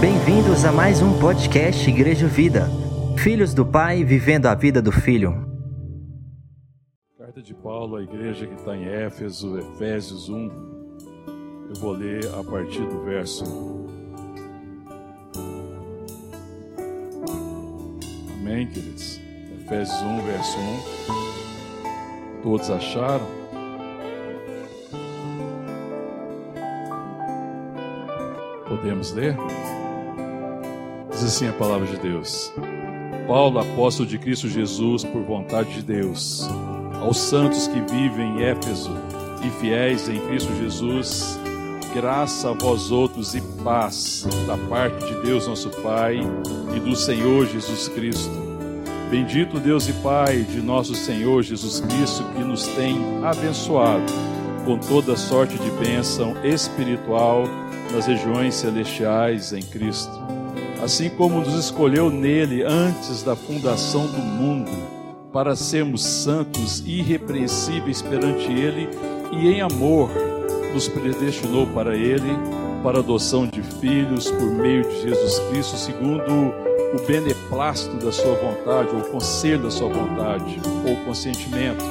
Bem-vindos a mais um podcast Igreja Vida. Filhos do Pai vivendo a vida do Filho. Carta de Paulo à igreja que está em Éfeso, Efésios 1. Eu vou ler a partir do verso. Amém, queridos? Efésios 1, verso 1. Todos acharam? Podemos ler? Diz assim a palavra de Deus. Paulo, apóstolo de Cristo Jesus, por vontade de Deus, aos santos que vivem em Éfeso e fiéis em Cristo Jesus, graça a vós outros e paz da parte de Deus nosso Pai e do Senhor Jesus Cristo. Bendito Deus e Pai de nosso Senhor Jesus Cristo, que nos tem abençoado com toda sorte de bênção espiritual nas regiões celestiais em Cristo. Assim como nos escolheu nele antes da fundação do mundo, para sermos santos irrepreensíveis perante ele, e em amor nos predestinou para ele, para adoção de filhos por meio de Jesus Cristo, segundo o beneplácito da sua vontade, ou conselho da sua vontade, ou consentimento,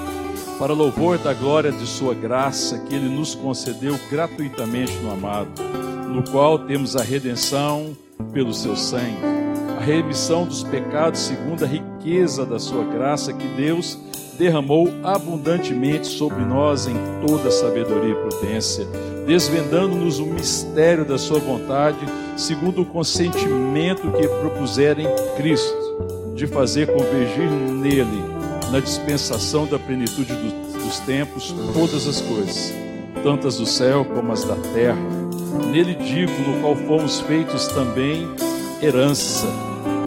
para louvor da glória de sua graça que ele nos concedeu gratuitamente no amado, no qual temos a redenção pelo seu sangue, a remissão dos pecados segundo a riqueza da sua graça que Deus derramou abundantemente sobre nós em toda sabedoria e prudência, desvendando-nos o mistério da sua vontade, segundo o consentimento que propusera em Cristo, de fazer convergir nele, na dispensação da plenitude dos tempos, todas as coisas, tantas do céu como as da terra. Nele digo, no qual fomos feitos também herança,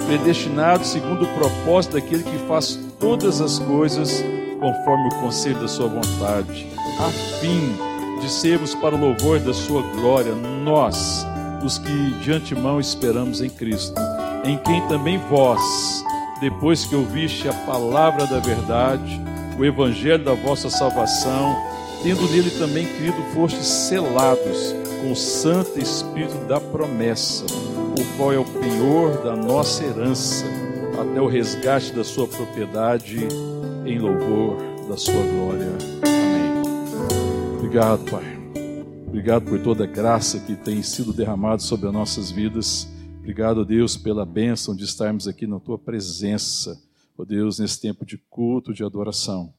predestinados segundo o propósito daquele que faz todas as coisas conforme o conselho da sua vontade, a fim de sermos para o louvor da sua glória, nós, os que de antemão esperamos em Cristo, em quem também vós, depois que ouviste a palavra da verdade, o evangelho da vossa salvação, tendo nele também crido, fostes selados com o Santo Espírito da promessa, o qual é o penhor da nossa herança, até o resgate da sua propriedade, em louvor da sua glória. Amém. Obrigado, Pai. Obrigado por toda a graça que tem sido derramada sobre as nossas vidas. Obrigado, Deus, pela bênção de estarmos aqui na tua presença, ó Deus, nesse tempo de culto, de adoração.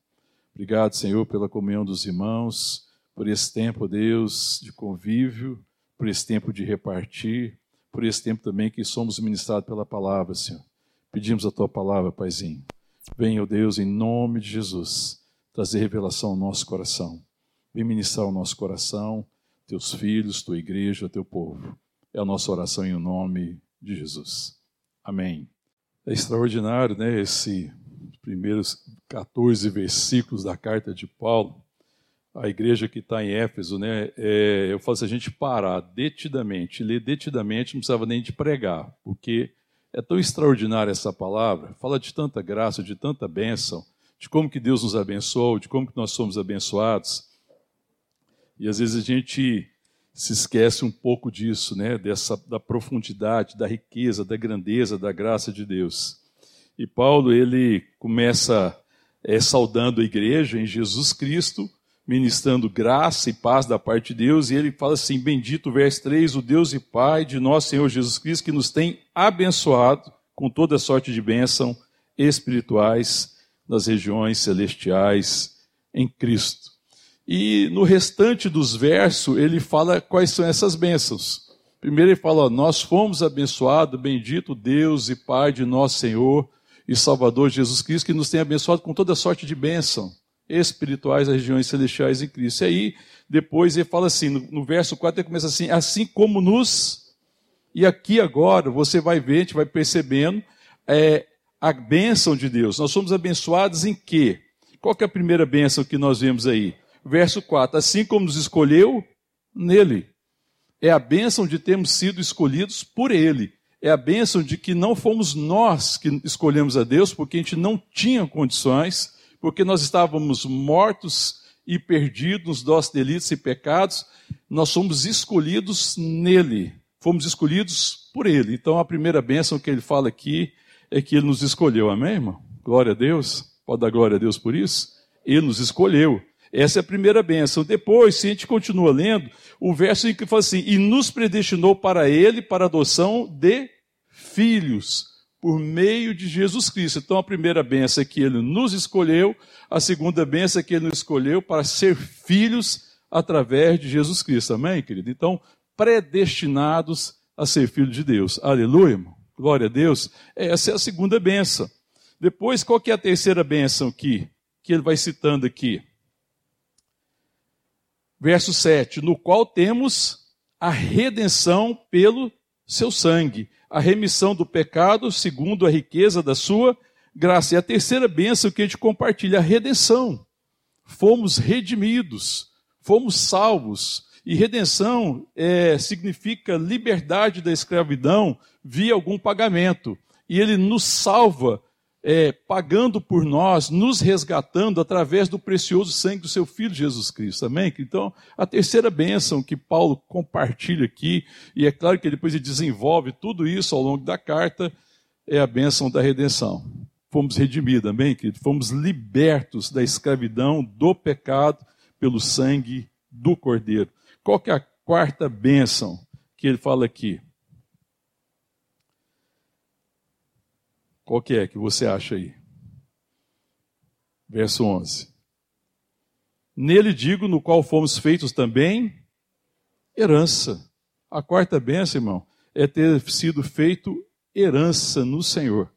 Obrigado, Senhor, pela comunhão dos irmãos por esse tempo, Deus, de convívio, por esse tempo de repartir, por esse tempo também que somos ministrados pela palavra, Senhor. Pedimos a tua palavra, Paizinho. Venha, ó Deus, em nome de Jesus, trazer revelação ao nosso coração. Vem ministrar ao nosso coração, teus filhos, tua igreja, teu povo. É a nossa oração em nome de Jesus. Amém. É extraordinário, né, esses primeiros 14 versículos da carta de Paulo a igreja que está em Éfeso, né, é, eu faço a gente parar detidamente, ler detidamente, não precisava nem de pregar, porque é tão extraordinária essa palavra, fala de tanta graça, de tanta bênção, de como que Deus nos abençoou, de como que nós somos abençoados. E às vezes a gente se esquece um pouco disso, né, dessa da profundidade, da riqueza, da grandeza da graça de Deus. E Paulo ele começa é, saudando a igreja em Jesus Cristo ministrando graça e paz da parte de Deus, e ele fala assim: Bendito, verso 3, o Deus e Pai de nosso Senhor Jesus Cristo, que nos tem abençoado com toda sorte de bênção espirituais nas regiões celestiais em Cristo. E no restante dos versos, ele fala quais são essas bênçãos. Primeiro ele fala: Nós fomos abençoados, bendito Deus e Pai de nosso Senhor e Salvador Jesus Cristo, que nos tem abençoado com toda sorte de bênção espirituais das regiões celestiais em Cristo. E aí, depois ele fala assim, no, no verso 4 ele começa assim, assim como nos... E aqui agora você vai ver, a gente vai percebendo é, a bênção de Deus. Nós somos abençoados em quê? Qual que é a primeira bênção que nós vemos aí? Verso 4, assim como nos escolheu nele. É a bênção de termos sido escolhidos por ele. É a bênção de que não fomos nós que escolhemos a Deus, porque a gente não tinha condições, porque nós estávamos mortos e perdidos nos nossos delitos e pecados, nós somos escolhidos nele. Fomos escolhidos por ele. Então a primeira bênção que ele fala aqui é que ele nos escolheu. Amém, irmão? Glória a Deus. Pode dar glória a Deus por isso? Ele nos escolheu. Essa é a primeira bênção. Depois, se a gente continua lendo, o verso em que fala assim: e nos predestinou para ele, para a adoção de filhos por meio de Jesus Cristo. Então, a primeira benção é que ele nos escolheu, a segunda benção é que ele nos escolheu para ser filhos através de Jesus Cristo. Amém, querido? Então, predestinados a ser filhos de Deus. Aleluia, irmão. Glória a Deus. Essa é a segunda benção. Depois, qual que é a terceira benção aqui? Que ele vai citando aqui. Verso 7: No qual temos a redenção pelo seu sangue a remissão do pecado segundo a riqueza da sua graça. E a terceira bênção que a gente compartilha, a redenção. Fomos redimidos, fomos salvos. E redenção é, significa liberdade da escravidão via algum pagamento. E ele nos salva é, pagando por nós, nos resgatando através do precioso sangue do seu Filho Jesus Cristo. Amém? Então, a terceira bênção que Paulo compartilha aqui, e é claro que depois ele desenvolve tudo isso ao longo da carta, é a bênção da redenção. Fomos redimidos, amém, querido? Fomos libertos da escravidão, do pecado, pelo sangue do Cordeiro. Qual que é a quarta bênção que ele fala aqui? Qual que é que você acha aí? Verso 11. Nele digo, no qual fomos feitos também herança. A quarta bênção, irmão, é ter sido feito herança no Senhor.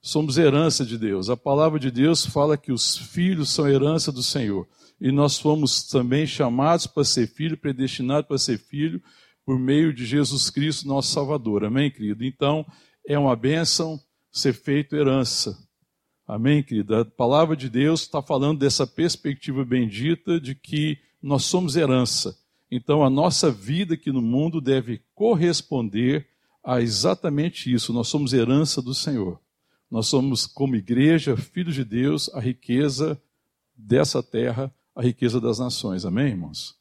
Somos herança de Deus. A palavra de Deus fala que os filhos são herança do Senhor. E nós fomos também chamados para ser filho, predestinados para ser filho, por meio de Jesus Cristo, nosso Salvador. Amém, querido? Então, é uma bênção ser feito herança. Amém, querida? A palavra de Deus está falando dessa perspectiva bendita de que nós somos herança. Então, a nossa vida aqui no mundo deve corresponder a exatamente isso. Nós somos herança do Senhor. Nós somos, como igreja, filhos de Deus, a riqueza dessa terra, a riqueza das nações. Amém, irmãos?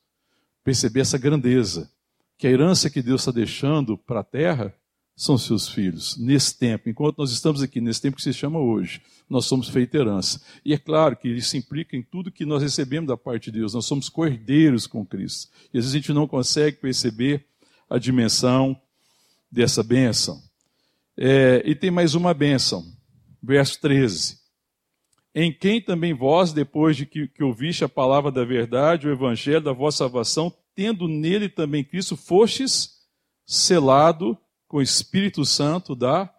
Perceber essa grandeza, que a herança que Deus está deixando para a terra são seus filhos, nesse tempo, enquanto nós estamos aqui, nesse tempo que se chama hoje, nós somos feita herança. E é claro que isso implica em tudo que nós recebemos da parte de Deus, nós somos cordeiros com Cristo. E às vezes a gente não consegue perceber a dimensão dessa bênção. É, e tem mais uma bênção, verso 13. Em quem também vós, depois de que, que ouviste a palavra da verdade, o evangelho da vossa salvação, tendo nele também Cristo, fostes selado com o Espírito Santo da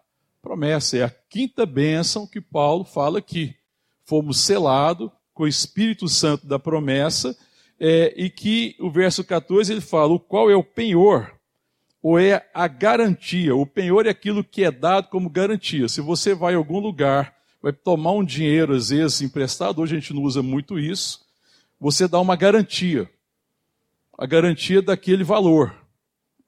promessa. É a quinta bênção que Paulo fala aqui. Fomos selados com o Espírito Santo da promessa, é, e que o verso 14 ele fala: o qual é o penhor, ou é a garantia. O penhor é aquilo que é dado como garantia. Se você vai a algum lugar, vai tomar um dinheiro, às vezes emprestado, hoje a gente não usa muito isso, você dá uma garantia. A garantia daquele valor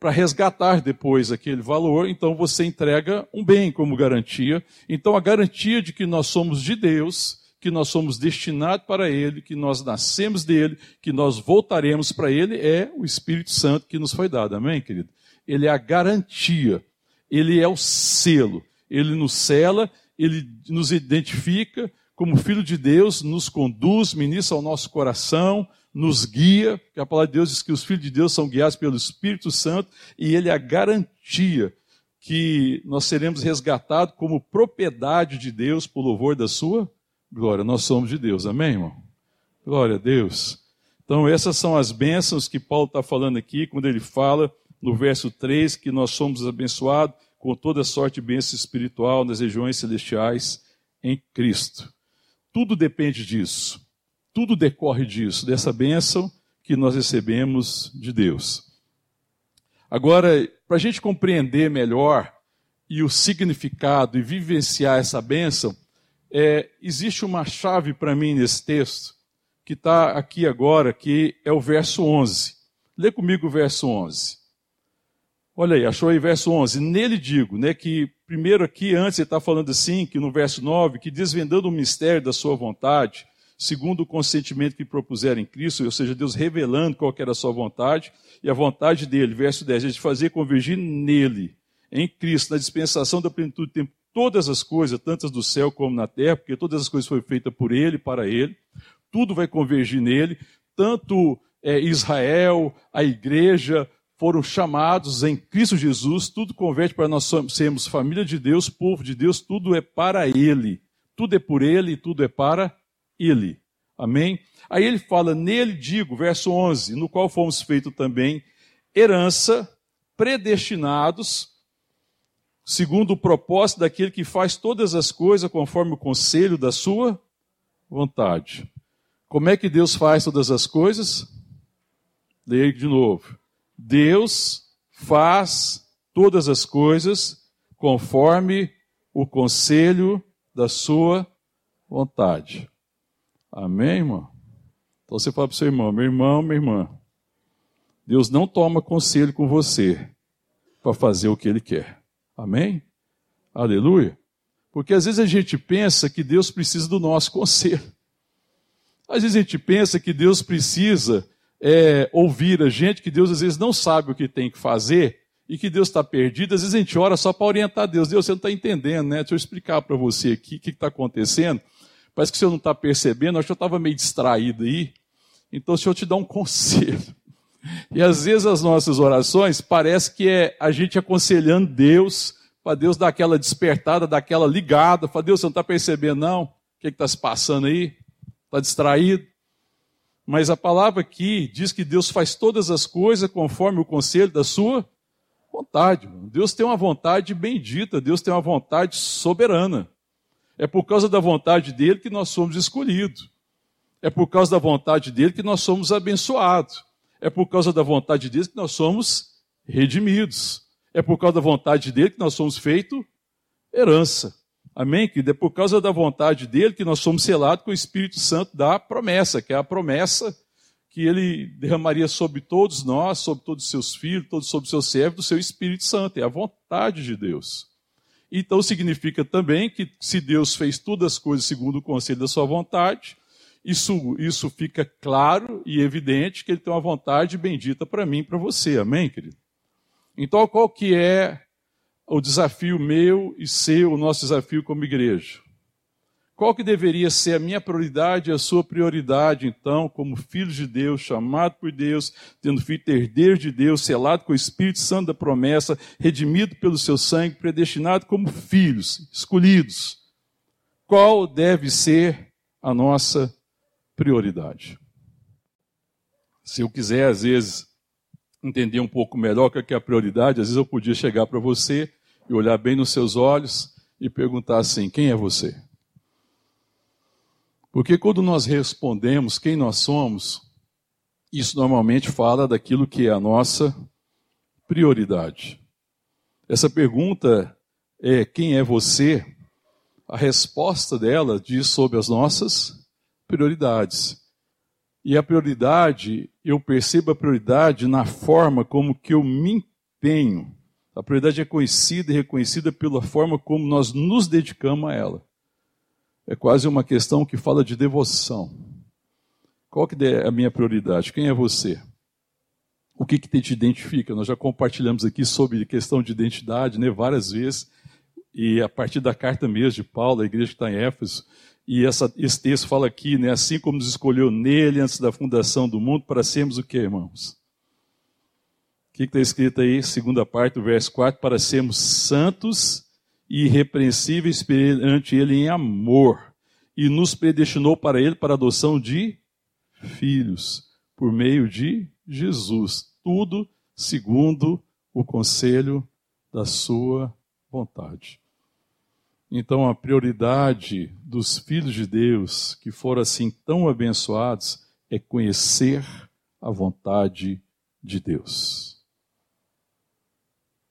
para resgatar depois aquele valor, então você entrega um bem como garantia. Então a garantia de que nós somos de Deus, que nós somos destinados para Ele, que nós nascemos dele, que nós voltaremos para Ele, é o Espírito Santo que nos foi dado. Amém, querido? Ele é a garantia, ele é o selo, ele nos cela, ele nos identifica como filho de Deus, nos conduz, ministra ao nosso coração, nos guia, que a palavra de Deus diz que os filhos de Deus são guiados pelo Espírito Santo, e ele é a garantia que nós seremos resgatados como propriedade de Deus por louvor da sua glória. Nós somos de Deus, amém, irmão? Glória a Deus. Então, essas são as bênçãos que Paulo está falando aqui, quando ele fala no verso 3 que nós somos abençoados com toda sorte de bênção espiritual nas regiões celestiais em Cristo. Tudo depende disso. Tudo decorre disso, dessa bênção que nós recebemos de Deus. Agora, para a gente compreender melhor e o significado e vivenciar essa bênção, é, existe uma chave para mim nesse texto, que está aqui agora, que é o verso 11. Lê comigo o verso 11. Olha aí, achou aí verso 11. Nele digo, né, que primeiro aqui, antes ele está falando assim, que no verso 9, que desvendando o mistério da sua vontade, segundo o consentimento que propuseram em Cristo, ou seja, Deus revelando qual era a sua vontade, e a vontade dele, verso 10, é de fazer convergir nele, em Cristo, na dispensação da plenitude do tempo, todas as coisas, tantas do céu como na terra, porque todas as coisas foram feitas por ele, para ele, tudo vai convergir nele, tanto é, Israel, a igreja, foram chamados em Cristo Jesus, tudo converte para nós sermos família de Deus, povo de Deus, tudo é para Ele. Tudo é por Ele tudo é para Ele. Amém? Aí ele fala, nele digo, verso 11, no qual fomos feitos também herança, predestinados, segundo o propósito daquele que faz todas as coisas conforme o conselho da sua vontade. Como é que Deus faz todas as coisas? Leia de novo. Deus faz todas as coisas conforme o conselho da sua vontade. Amém, irmão? Então você fala para o seu irmão, meu irmão, minha irmã, Deus não toma conselho com você para fazer o que ele quer. Amém? Aleluia. Porque às vezes a gente pensa que Deus precisa do nosso conselho. Às vezes a gente pensa que Deus precisa é, ouvir a gente, que Deus às vezes não sabe o que tem que fazer e que Deus está perdido. Às vezes a gente ora só para orientar Deus. Deus, você não está entendendo, né? Deixa eu explicar para você aqui o que está acontecendo. Parece que você não está percebendo, acho que eu estava meio distraído aí. Então, se eu te dar um conselho. E às vezes as nossas orações parece que é a gente aconselhando Deus, para Deus dar aquela despertada, dar aquela ligada, para Deus, você não está percebendo não? O que está se passando aí? Está distraído? Mas a palavra aqui diz que Deus faz todas as coisas conforme o conselho da sua vontade. Deus tem uma vontade bendita, Deus tem uma vontade soberana. É por causa da vontade dele que nós somos escolhidos. É por causa da vontade dele que nós somos abençoados. É por causa da vontade dele que nós somos redimidos. É por causa da vontade dele que nós somos feito herança. Amém? Que é por causa da vontade dele que nós somos selados com o Espírito Santo da promessa, que é a promessa que ele derramaria sobre todos nós, sobre todos os seus filhos, todos sobre os seus servos, do seu Espírito Santo. É a vontade de Deus. Então significa também que se Deus fez todas as coisas segundo o conselho da sua vontade, isso, isso fica claro e evidente que ele tem uma vontade bendita para mim e para você. Amém, querido? Então, qual que é o desafio meu e seu, o nosso desafio como igreja. Qual que deveria ser a minha prioridade e a sua prioridade, então, como filhos de Deus, chamado por Deus, tendo feito herdeiro de Deus, selado com o Espírito Santo da promessa, redimido pelo seu sangue, predestinado como filhos, escolhidos? Qual deve ser a nossa prioridade? Se eu quiser, às vezes, entender um pouco melhor o que é a prioridade, às vezes eu podia chegar para você e olhar bem nos seus olhos e perguntar assim: quem é você? Porque quando nós respondemos quem nós somos, isso normalmente fala daquilo que é a nossa prioridade. Essa pergunta é: quem é você? A resposta dela diz sobre as nossas prioridades. E a prioridade, eu percebo a prioridade na forma como que eu me empenho. A prioridade é conhecida e reconhecida pela forma como nós nos dedicamos a ela. É quase uma questão que fala de devoção. Qual que é a minha prioridade? Quem é você? O que, que te identifica? Nós já compartilhamos aqui sobre questão de identidade né, várias vezes, e a partir da carta mesmo de Paulo, a igreja que está em Éfeso, e essa, esse texto fala aqui, né, assim como nos escolheu nele antes da fundação do mundo, para sermos o que, irmãos? O que está escrito aí, segunda parte do verso 4, para sermos santos irrepreensíveis perante ele em amor, e nos predestinou para ele para adoção de filhos, por meio de Jesus. Tudo segundo o conselho da sua vontade. Então, a prioridade dos filhos de Deus que foram assim tão abençoados é conhecer a vontade de Deus.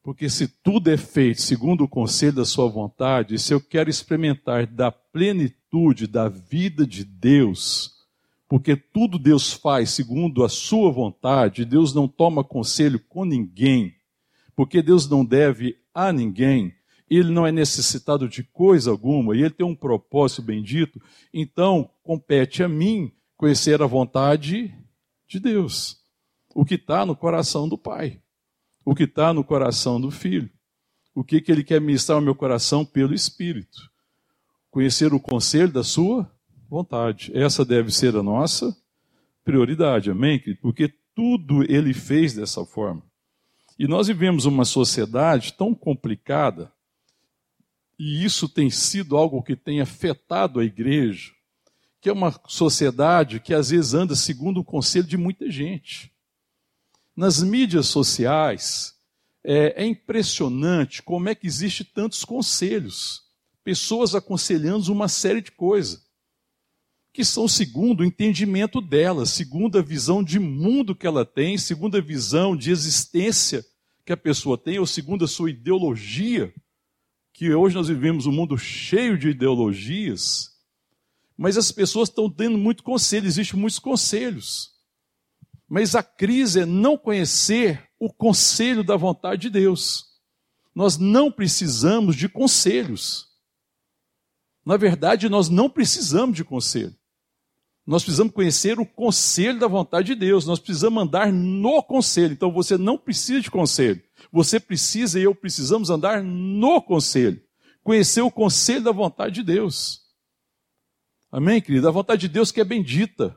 Porque se tudo é feito segundo o conselho da sua vontade, se eu quero experimentar da plenitude da vida de Deus, porque tudo Deus faz segundo a sua vontade, Deus não toma conselho com ninguém, porque Deus não deve a ninguém, ele não é necessitado de coisa alguma, e ele tem um propósito bendito, então compete a mim conhecer a vontade de Deus. O que está no coração do Pai, o que está no coração do Filho, o que, que ele quer ministrar ao meu coração pelo Espírito. Conhecer o conselho da sua vontade. Essa deve ser a nossa prioridade, amém? Porque tudo ele fez dessa forma. E nós vivemos uma sociedade tão complicada, e isso tem sido algo que tem afetado a igreja, que é uma sociedade que às vezes anda segundo o conselho de muita gente. Nas mídias sociais, é, é impressionante como é que existe tantos conselhos, pessoas aconselhando uma série de coisas que são segundo o entendimento dela, segundo a visão de mundo que ela tem, segundo a visão de existência que a pessoa tem, ou segundo a sua ideologia, que hoje nós vivemos um mundo cheio de ideologias, mas as pessoas estão tendo muito conselho, existem muitos conselhos. Mas a crise é não conhecer o conselho da vontade de Deus. Nós não precisamos de conselhos. Na verdade, nós não precisamos de conselho. Nós precisamos conhecer o conselho da vontade de Deus, nós precisamos andar no conselho. Então você não precisa de conselho, você precisa e eu precisamos andar no conselho, conhecer o conselho da vontade de Deus. Amém, querido? A vontade de Deus que é bendita,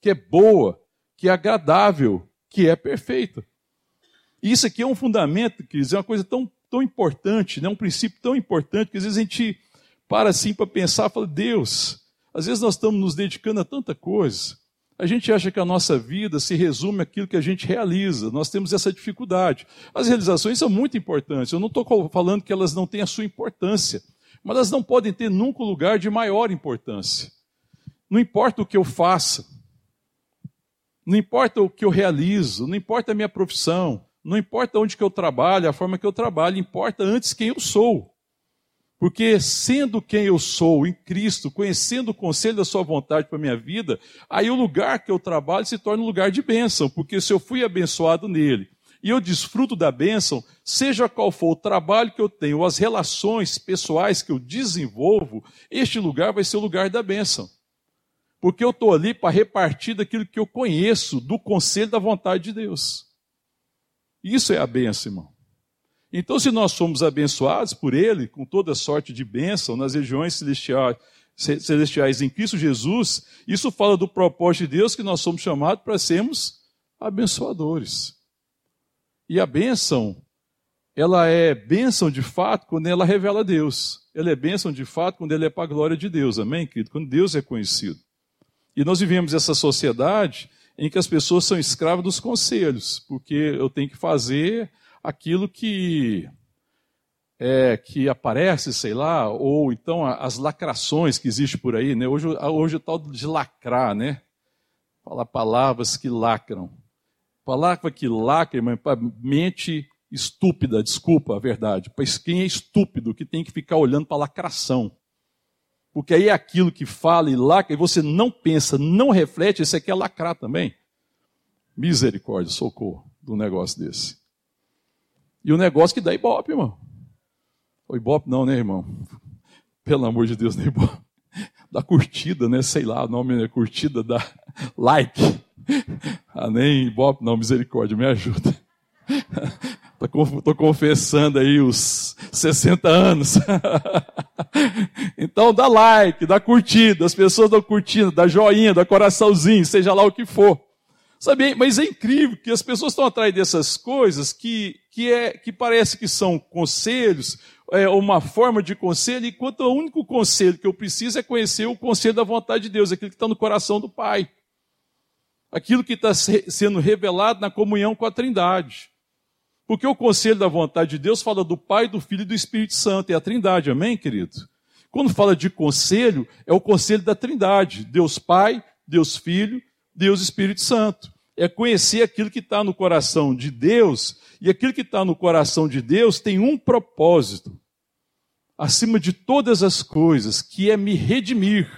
que é boa, que é agradável, que é perfeita. Isso aqui é um fundamento, queridos, é uma coisa tão, tão importante, né? um princípio tão importante, que às vezes a gente para assim para pensar fala, Deus, às vezes nós estamos nos dedicando a tanta coisa. A gente acha que a nossa vida se resume àquilo que a gente realiza. Nós temos essa dificuldade. As realizações são muito importantes. Eu não estou falando que elas não têm a sua importância, mas elas não podem ter nunca um lugar de maior importância. Não importa o que eu faça, não importa o que eu realizo, não importa a minha profissão, não importa onde que eu trabalho, a forma que eu trabalho, importa antes quem eu sou. Porque sendo quem eu sou em Cristo, conhecendo o conselho da sua vontade para a minha vida, aí o lugar que eu trabalho se torna um lugar de bênção, porque se eu fui abençoado nele e eu desfruto da bênção, seja qual for o trabalho que eu tenho, as relações pessoais que eu desenvolvo, este lugar vai ser o lugar da bênção. Porque eu estou ali para repartir daquilo que eu conheço, do conselho da vontade de Deus. Isso é a bênção, irmão. Então, se nós somos abençoados por Ele, com toda sorte de bênção nas regiões celestiais, celestiais em Cristo Jesus, isso fala do propósito de Deus que nós somos chamados para sermos abençoadores. E a bênção, ela é bênção de fato quando ela revela Deus. Ela é bênção de fato quando ela é para a glória de Deus, amém, querido? Quando Deus é conhecido. E nós vivemos essa sociedade em que as pessoas são escravas dos conselhos, porque eu tenho que fazer aquilo que é, que aparece, sei lá, ou então as lacrações que existem por aí, né? Hoje, hoje é tal de lacrar, né? Falar palavras que lacram. Palavra que lacra, irmão, para mente estúpida, desculpa a verdade. Pois quem é estúpido que tem que ficar olhando para lacração. Porque aí é aquilo que fala e lacra, e você não pensa, não reflete, isso aqui é lacrar também. Misericórdia, socorro do negócio desse. E o negócio que dá ibope, irmão. O ibope não, né, irmão? Pelo amor de Deus, né, ibope? Da curtida, né? Sei lá, o nome é curtida da like. Ah, nem ibope não, misericórdia, me ajuda. Estou confessando aí os 60 anos. então dá like, dá curtida, as pessoas dão curtida, dá joinha, dá coraçãozinho, seja lá o que for. Sabe, mas é incrível que as pessoas estão atrás dessas coisas que, que, é, que parece que são conselhos, é uma forma de conselho, enquanto o único conselho que eu preciso é conhecer o conselho da vontade de Deus, aquilo que está no coração do Pai. Aquilo que está sendo revelado na comunhão com a Trindade. Porque o conselho da vontade de Deus fala do Pai, do Filho e do Espírito Santo, é a Trindade, amém, querido? Quando fala de conselho, é o conselho da Trindade: Deus Pai, Deus Filho, Deus Espírito Santo é conhecer aquilo que está no coração de Deus, e aquilo que está no coração de Deus tem um propósito, acima de todas as coisas, que é me redimir.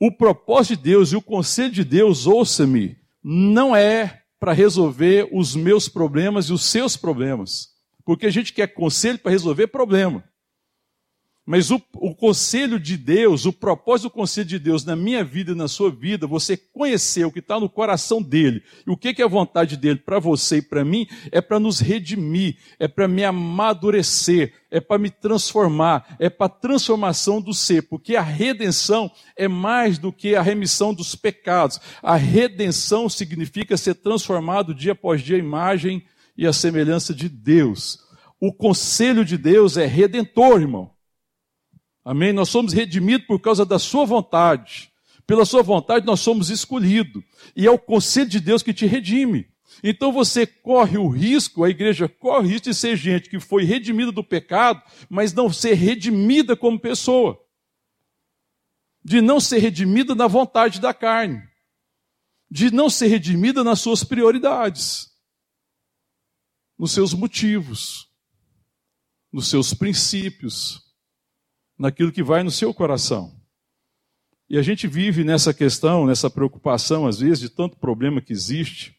O propósito de Deus e o conselho de Deus, ouça-me, não é para resolver os meus problemas e os seus problemas, Porque a gente quer conselho para resolver problema. Mas o, o, conselho de Deus, o propósito do conselho de Deus na minha vida e na sua vida, você conhecer o que está no coração dele e o que, que é a vontade dele para você e para mim, é para nos redimir, é para me amadurecer, é para me transformar, é para a transformação do ser, porque a redenção é mais do que a remissão dos pecados. A redenção significa ser transformado dia após dia à imagem e à semelhança de Deus. O conselho de Deus é redentor, irmão. Amém? Nós somos redimidos por causa da Sua vontade. Pela Sua vontade nós somos escolhidos. E é o conselho de Deus que te redime. Então você corre o risco, a igreja corre o risco de ser gente que foi redimida do pecado, mas não ser redimida como pessoa. De não ser redimida na vontade da carne. De não ser redimida nas suas prioridades. Nos seus motivos. Nos seus princípios naquilo que vai no seu coração. E a gente vive nessa questão, nessa preocupação, às vezes, de tanto problema que existe,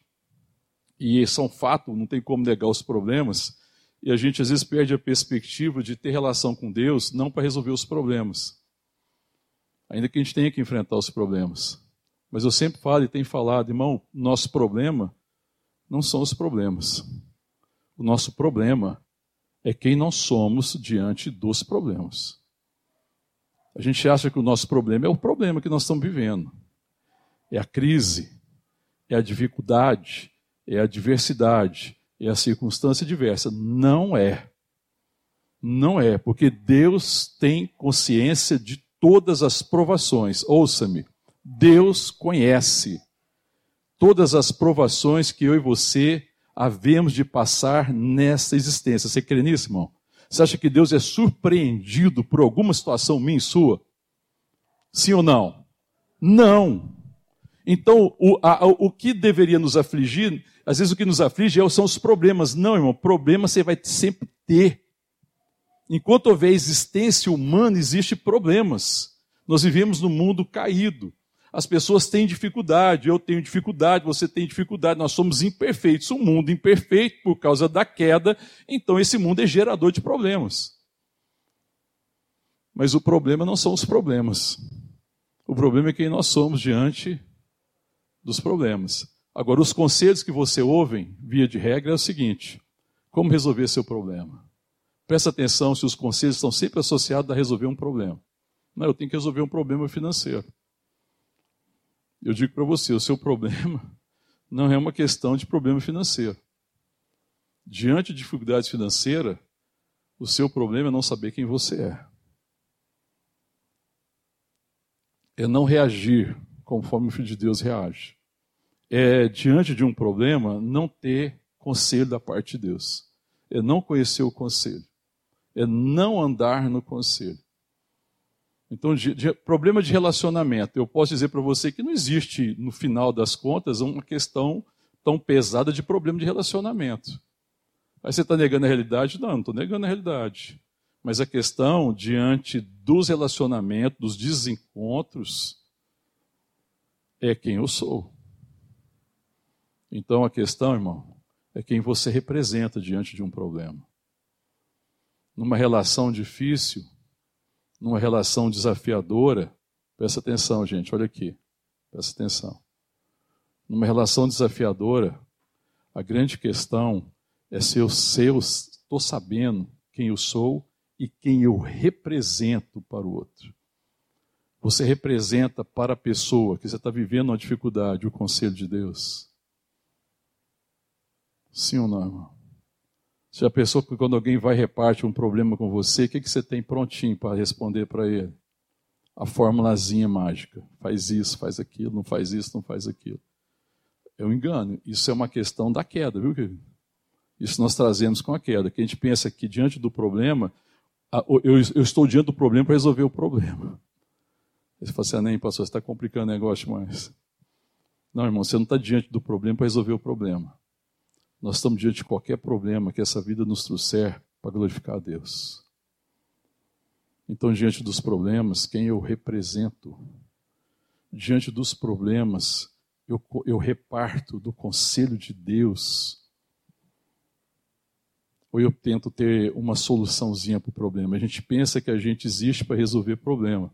e são fato, não tem como negar os problemas, e a gente às vezes perde a perspectiva de ter relação com Deus, não para resolver os problemas, ainda que a gente tenha que enfrentar os problemas. Mas eu sempre falo e tenho falado, irmão, nosso problema não são os problemas. O nosso problema é quem nós somos diante dos problemas. A gente acha que o nosso problema é o problema que nós estamos vivendo. É a crise, é a dificuldade, é a diversidade, é a circunstância diversa. Não é. Não é, porque Deus tem consciência de todas as provações. Ouça-me, Deus conhece todas as provações que eu e você havemos de passar nessa existência. Você crê nisso, irmão? Você acha que Deus é surpreendido por alguma situação minha e sua? Sim ou não? Não. Então, o, a, o que deveria nos afligir, às vezes o que nos aflige é, são os problemas. Não, irmão, problema você vai sempre ter. Enquanto houver existência humana, existe problemas. Nós vivemos num mundo caído. As pessoas têm dificuldade, eu tenho dificuldade, você tem dificuldade, nós somos imperfeitos. Um mundo imperfeito por causa da queda, então esse mundo é gerador de problemas. Mas o problema não são os problemas. O problema é quem nós somos diante dos problemas. Agora, os conselhos que você ouve, via de regra, é o seguinte: como resolver seu problema? Presta atenção se os conselhos estão sempre associados a resolver um problema. Não, eu tenho que resolver um problema financeiro. Eu digo para você, o seu problema não é uma questão de problema financeiro. Diante de dificuldades financeiras, o seu problema é não saber quem você é. É não reagir conforme o Filho de Deus reage. É, diante de um problema, não ter conselho da parte de Deus. É não conhecer o conselho. É não andar no conselho. Então, de, de, problema de relacionamento. Eu posso dizer para você que não existe, no final das contas, uma questão tão pesada de problema de relacionamento. Aí você está negando a realidade? Não, não estou negando a realidade. Mas a questão diante dos relacionamentos, dos desencontros, é quem eu sou. Então a questão, irmão, é quem você representa diante de um problema. Numa relação difícil, numa relação desafiadora, presta atenção, gente, olha aqui, presta atenção. Numa relação desafiadora, a grande questão é se eu estou sabendo quem eu sou e quem eu represento para o outro. Você representa para a pessoa que você está vivendo uma dificuldade o conselho de Deus? Sim ou não, irmão? Já pensou que quando alguém vai reparte um problema com você, o que, que você tem prontinho para responder para ele? A formulazinha mágica. Faz isso, faz aquilo, não faz isso, não faz aquilo. É um engano. Isso é uma questão da queda, viu, querido? Isso nós trazemos com a queda. Que a gente pensa que diante do problema, eu, estou diante do problema para resolver o problema. Você fala assim, ah, nem, pastor, você está complicando o negócio mais. Não, irmão, você não está diante do problema para resolver o problema. Nós estamos diante de qualquer problema que essa vida nos trouxer para glorificar a Deus. Então, diante dos problemas, quem eu represento? Diante dos problemas, eu, eu reparto do conselho de Deus. ou eu tento ter uma soluçãozinha para o problema. A gente pensa que a gente existe para resolver problema.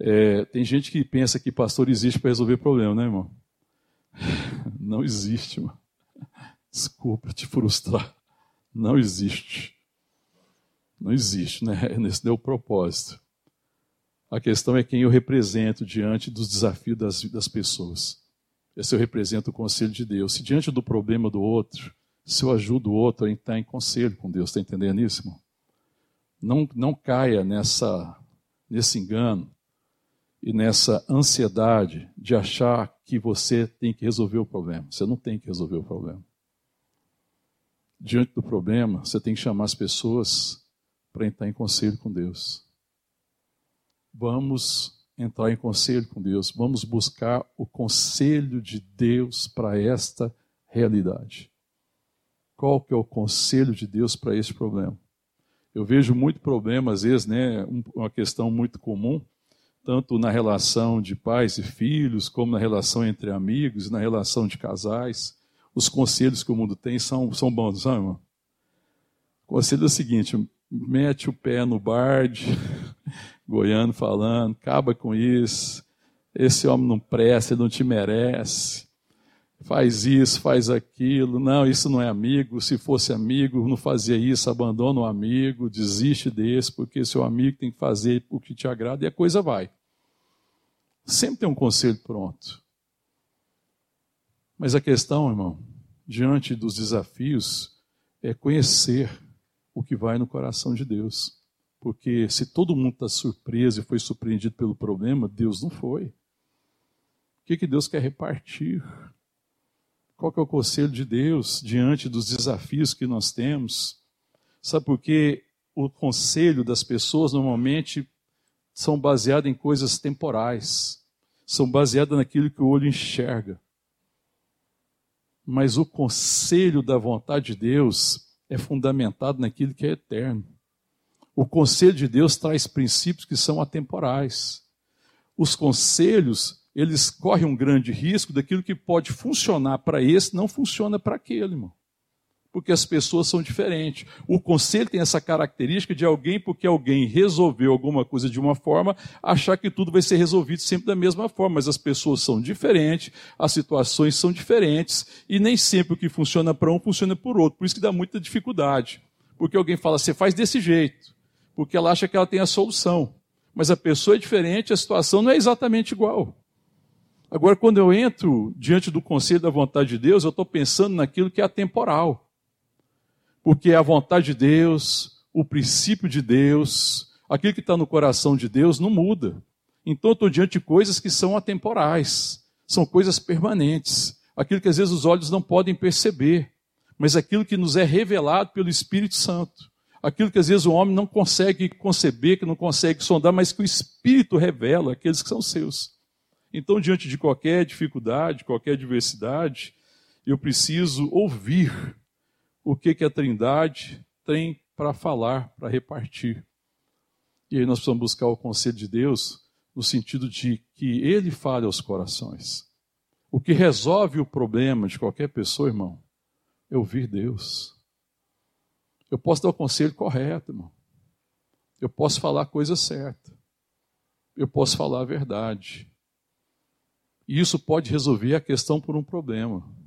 É, tem gente que pensa que pastor existe para resolver problema, né, irmão? Não existe, irmão. Desculpa te frustrar. Não existe. Não existe, né? É o propósito. A questão é quem eu represento diante dos desafios das, das pessoas. Esse eu represento o conselho de Deus. Se diante do problema do outro, se eu ajudo o outro a entrar em conselho com Deus, está entendendo isso, irmão? Não, não caia nessa, nesse engano e nessa ansiedade de achar que você tem que resolver o problema. Você não tem que resolver o problema. Diante do problema, você tem que chamar as pessoas para entrar em conselho com Deus. Vamos entrar em conselho com Deus, vamos buscar o conselho de Deus para esta realidade. Qual que é o conselho de Deus para esse problema? Eu vejo muito problema, às vezes, né, uma questão muito comum, tanto na relação de pais e filhos, como na relação entre amigos, na relação de casais. Os conselhos que o mundo tem são, são bons, não, irmão? O conselho é o seguinte: mete o pé no barde, goiano falando, acaba com isso, esse homem não presta, ele não te merece faz isso, faz aquilo. Não, isso não é amigo. Se fosse amigo, não fazia isso. Abandona o amigo, desiste desse, porque seu amigo tem que fazer o que te agrada e a coisa vai. Sempre tem um conselho pronto. Mas a questão, irmão, diante dos desafios, é conhecer o que vai no coração de Deus. Porque se todo mundo está surpreso e foi surpreendido pelo problema, Deus não foi. O que, que Deus quer repartir? Qual que é o conselho de Deus diante dos desafios que nós temos? Sabe por quê? O conselho das pessoas normalmente são baseados em coisas temporais, são baseadas naquilo que o olho enxerga. Mas o conselho da vontade de Deus é fundamentado naquilo que é eterno. O conselho de Deus traz princípios que são atemporais. Os conselhos eles correm um grande risco daquilo que pode funcionar para esse não funciona para aquele, irmão. Porque as pessoas são diferentes. O conselho tem essa característica de alguém, porque alguém resolveu alguma coisa de uma forma, achar que tudo vai ser resolvido sempre da mesma forma. Mas as pessoas são diferentes, as situações são diferentes, e nem sempre o que funciona para um funciona para outro. Por isso que dá muita dificuldade. Porque alguém fala, você faz desse jeito, porque ela acha que ela tem a solução. Mas a pessoa é diferente, a situação não é exatamente igual. Agora, quando eu entro diante do conselho da vontade de Deus, eu estou pensando naquilo que é atemporal. Porque a vontade de Deus, o princípio de Deus, aquilo que está no coração de Deus não muda. Então, eu estou diante de coisas que são atemporais, são coisas permanentes, aquilo que às vezes os olhos não podem perceber, mas aquilo que nos é revelado pelo Espírito Santo, aquilo que às vezes o homem não consegue conceber, que não consegue sondar, mas que o Espírito revela, aqueles que são seus. Então, diante de qualquer dificuldade, qualquer adversidade, eu preciso ouvir o que, que a Trindade tem para falar, para repartir. E aí nós precisamos buscar o conselho de Deus no sentido de que Ele fale aos corações. O que resolve o problema de qualquer pessoa, irmão, é ouvir Deus. Eu posso dar o conselho correto, irmão. Eu posso falar a coisa certa. Eu posso falar a verdade. E isso pode resolver a questão por um problema.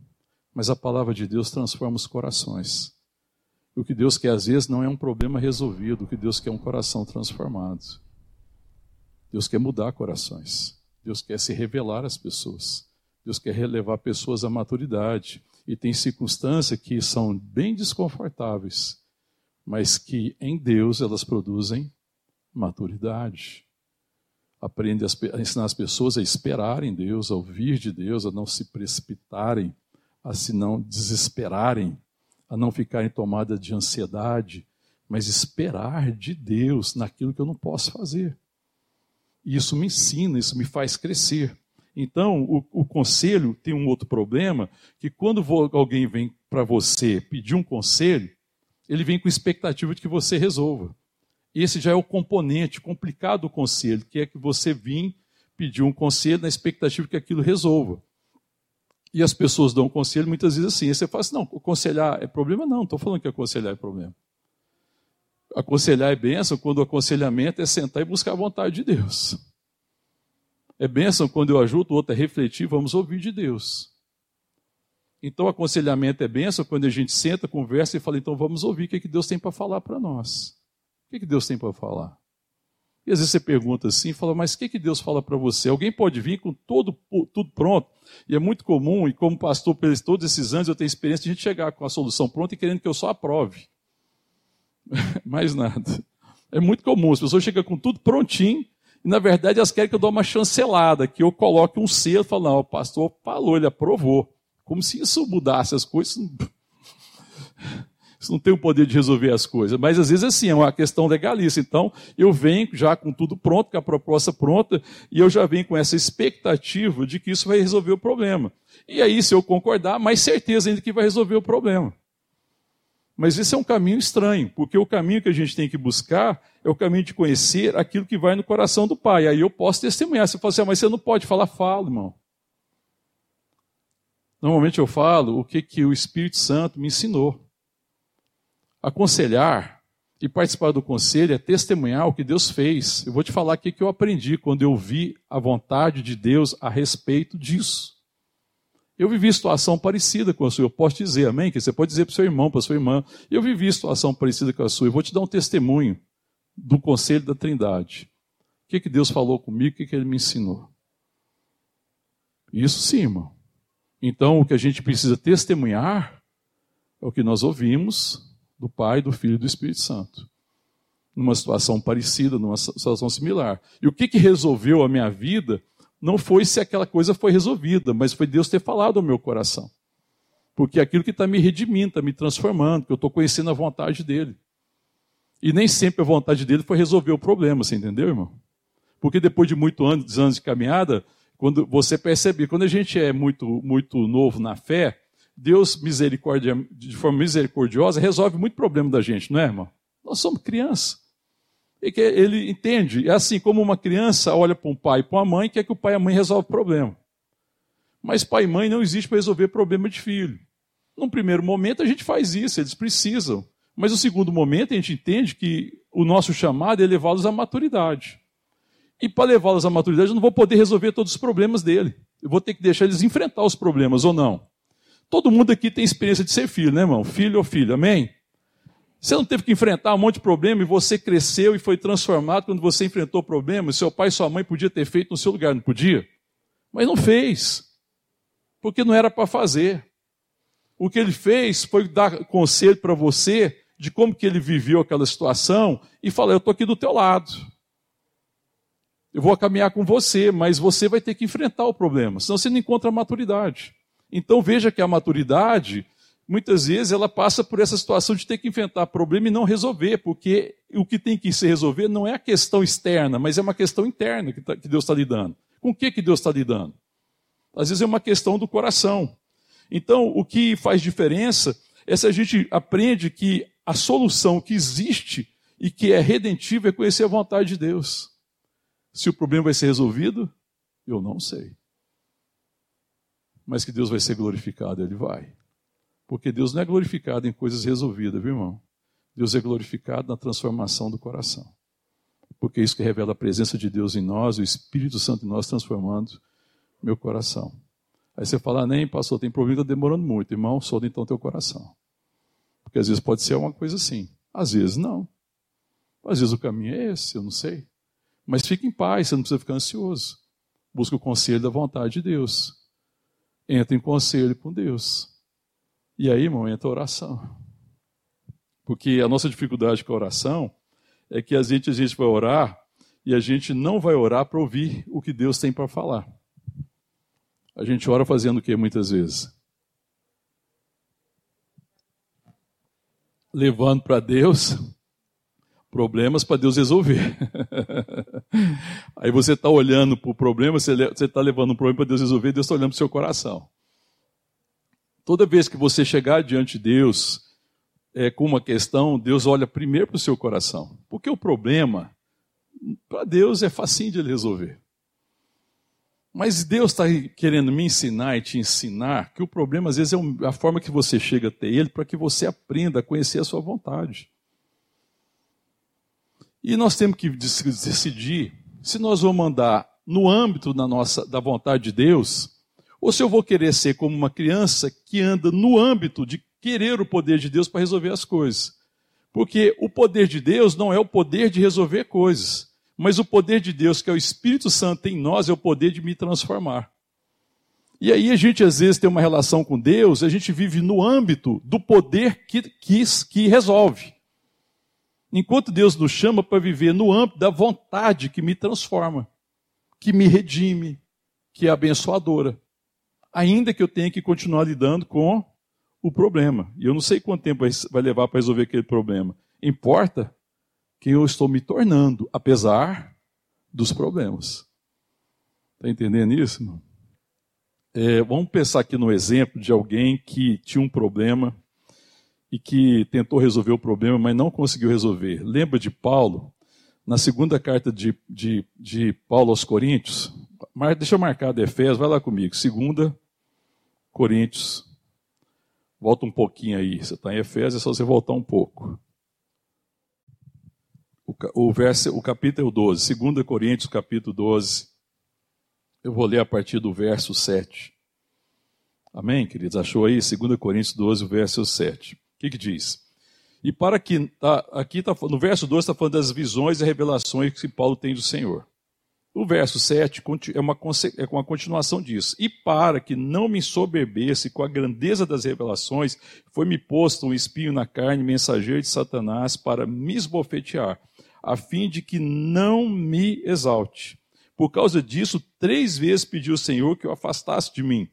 Mas a palavra de Deus transforma os corações. O que Deus quer, às vezes, não é um problema resolvido, o que Deus quer é um coração transformado. Deus quer mudar corações. Deus quer se revelar às pessoas. Deus quer relevar pessoas à maturidade. E tem circunstâncias que são bem desconfortáveis, mas que em Deus elas produzem maturidade aprende a ensinar as pessoas a esperar em Deus, a ouvir de Deus, a não se precipitarem, a se não desesperarem, a não ficarem tomadas de ansiedade, mas esperar de Deus naquilo que eu não posso fazer. E isso me ensina, isso me faz crescer. Então, o, o conselho tem um outro problema, que quando alguém vem para você pedir um conselho, ele vem com expectativa de que você resolva. Esse já é o componente complicado do conselho, que é que você vir pedir um conselho na expectativa que aquilo resolva. E as pessoas dão conselho muitas vezes assim. Aí você fala assim: não, aconselhar é problema? Não, estou falando que aconselhar é problema. Aconselhar é bênção quando o aconselhamento é sentar e buscar a vontade de Deus. É bênção quando eu ajudo o outro a refletir, vamos ouvir de Deus. Então, aconselhamento é bênção quando a gente senta, conversa e fala, então vamos ouvir o que, é que Deus tem para falar para nós. O que, é que Deus tem para falar? E às vezes você pergunta assim, fala, mas o que, que Deus fala para você? Alguém pode vir com todo, tudo pronto, e é muito comum, e como pastor pelos todos esses anos, eu tenho experiência de a gente chegar com a solução pronta e querendo que eu só aprove. Mais nada. É muito comum, as pessoas chegam com tudo prontinho, e na verdade elas querem que eu dê uma chancelada, que eu coloque um selo e falo, não, o pastor falou, ele aprovou. Como se isso mudasse as coisas. Isso não tem o poder de resolver as coisas. Mas às vezes assim, é uma questão legalista. Então, eu venho já com tudo pronto, com a proposta pronta, e eu já venho com essa expectativa de que isso vai resolver o problema. E aí, se eu concordar, mais certeza ainda que vai resolver o problema. Mas esse é um caminho estranho, porque o caminho que a gente tem que buscar é o caminho de conhecer aquilo que vai no coração do Pai. Aí eu posso testemunhar. Você fala assim, ah, mas você não pode falar, fala, irmão. Normalmente eu falo o que, que o Espírito Santo me ensinou. Aconselhar e participar do conselho é testemunhar o que Deus fez. Eu vou te falar o que eu aprendi quando eu vi a vontade de Deus a respeito disso. Eu vivi situação parecida com a sua. Eu posso dizer, amém? Que você pode dizer para o seu irmão, para a sua irmã. Eu vivi situação parecida com a sua. Eu vou te dar um testemunho do conselho da Trindade. O que, que Deus falou comigo, o que, que Ele me ensinou. Isso sim, irmão. Então, o que a gente precisa testemunhar é o que nós ouvimos do Pai, do Filho e do Espírito Santo. Numa situação parecida, numa situação similar. E o que, que resolveu a minha vida não foi se aquela coisa foi resolvida, mas foi Deus ter falado ao meu coração. Porque é aquilo que está me redimindo, está me transformando, que eu estou conhecendo a vontade dele. E nem sempre a vontade dele foi resolver o problema, você entendeu, irmão? Porque depois de muitos anos, anos de caminhada, quando você percebe, quando a gente é muito, muito novo na fé, Deus misericordia, de forma misericordiosa resolve muito problema da gente, não é, irmão? Nós somos criança. Que ele entende, é assim como uma criança olha para um pai e para uma mãe, quer que o pai e a mãe resolvam o problema. Mas pai e mãe não existe para resolver problema de filho. Num primeiro momento a gente faz isso, eles precisam. Mas no segundo momento a gente entende que o nosso chamado é levá-los à maturidade. E para levá-los à maturidade, eu não vou poder resolver todos os problemas dele. Eu vou ter que deixar eles enfrentar os problemas, ou não? Todo mundo aqui tem experiência de ser filho, né, irmão? Filho ou filho, amém? Você não teve que enfrentar um monte de problema e você cresceu e foi transformado quando você enfrentou problemas. Seu pai e sua mãe podia ter feito no seu lugar, não podia? Mas não fez, porque não era para fazer. O que ele fez foi dar conselho para você de como que ele viveu aquela situação e falar: Eu estou aqui do teu lado. Eu vou caminhar com você, mas você vai ter que enfrentar o problema, senão você não encontra maturidade. Então veja que a maturidade, muitas vezes, ela passa por essa situação de ter que enfrentar problema e não resolver, porque o que tem que se resolver não é a questão externa, mas é uma questão interna que, tá, que Deus está lidando. Com o que, que Deus está lidando? Às vezes é uma questão do coração. Então, o que faz diferença é se a gente aprende que a solução que existe e que é redentiva é conhecer a vontade de Deus. Se o problema vai ser resolvido, eu não sei. Mas que Deus vai ser glorificado, Ele vai. Porque Deus não é glorificado em coisas resolvidas, viu, irmão? Deus é glorificado na transformação do coração. Porque é isso que revela a presença de Deus em nós, o Espírito Santo em nós transformando meu coração. Aí você fala, nem pastor, tem problema, está demorando muito. Irmão, solta então teu coração. Porque às vezes pode ser uma coisa assim, às vezes não. Às vezes o caminho é esse, eu não sei. Mas fique em paz, você não precisa ficar ansioso. Busque o conselho da vontade de Deus. Entra em conselho com Deus. E aí, irmão, entra a oração. Porque a nossa dificuldade com a oração é que a gente, a gente vai orar e a gente não vai orar para ouvir o que Deus tem para falar. A gente ora fazendo o que muitas vezes? Levando para Deus problemas para Deus resolver. Aí você está olhando para o problema, você está levando um problema para Deus resolver, Deus está olhando para o seu coração. Toda vez que você chegar diante de Deus é, com uma questão, Deus olha primeiro para o seu coração. Porque o problema, para Deus, é facinho de ele resolver. Mas Deus está querendo me ensinar e te ensinar que o problema, às vezes, é a forma que você chega até Ele para que você aprenda a conhecer a sua vontade. E nós temos que decidir se nós vamos andar no âmbito da, nossa, da vontade de Deus, ou se eu vou querer ser como uma criança que anda no âmbito de querer o poder de Deus para resolver as coisas. Porque o poder de Deus não é o poder de resolver coisas. Mas o poder de Deus, que é o Espírito Santo em nós, é o poder de me transformar. E aí a gente às vezes tem uma relação com Deus, a gente vive no âmbito do poder que, que, que resolve. Enquanto Deus nos chama para viver no âmbito da vontade que me transforma, que me redime, que é abençoadora. Ainda que eu tenha que continuar lidando com o problema. E eu não sei quanto tempo vai levar para resolver aquele problema. Importa quem eu estou me tornando, apesar dos problemas. Está entendendo isso? Irmão? É, vamos pensar aqui no exemplo de alguém que tinha um problema e que tentou resolver o problema, mas não conseguiu resolver. Lembra de Paulo, na segunda carta de, de, de Paulo aos Coríntios? Deixa eu marcar de Efésios, vai lá comigo. Segunda Coríntios. Volta um pouquinho aí. Você está em Efésios, é só você voltar um pouco o, verso, o capítulo 12, 2 Coríntios, capítulo 12. Eu vou ler a partir do verso 7. Amém, queridos? Achou aí? 2 Coríntios 12, verso 7. O que, que diz? E para que. Tá, aqui tá, no verso 12 está falando das visões e revelações que Paulo tem do Senhor. O verso 7 é uma, é uma continuação disso. E para que não me soberbesse com a grandeza das revelações, foi-me posto um espinho na carne, mensageiro de Satanás, para me esbofetear a fim de que não me exalte. Por causa disso, três vezes pedi ao Senhor que o afastasse de mim.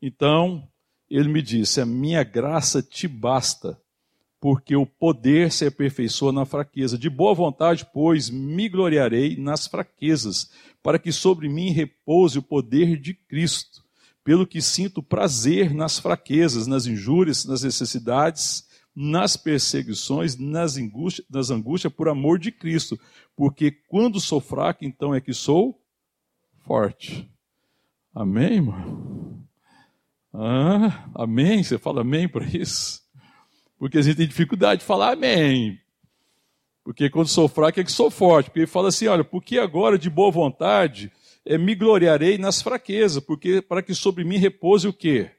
Então, ele me disse: A minha graça te basta, porque o poder se aperfeiçoa na fraqueza. De boa vontade, pois, me gloriarei nas fraquezas, para que sobre mim repouse o poder de Cristo. Pelo que sinto prazer nas fraquezas, nas injúrias, nas necessidades nas perseguições, nas angústias, nas angústias por amor de Cristo. Porque quando sou fraco, então é que sou forte. Amém, irmão? Ah, amém? Você fala amém para isso? Porque a gente tem dificuldade de falar amém. Porque quando sou fraco é que sou forte. Porque ele fala assim: olha, porque agora de boa vontade é, me gloriarei nas fraquezas, porque para que sobre mim repouse o quê?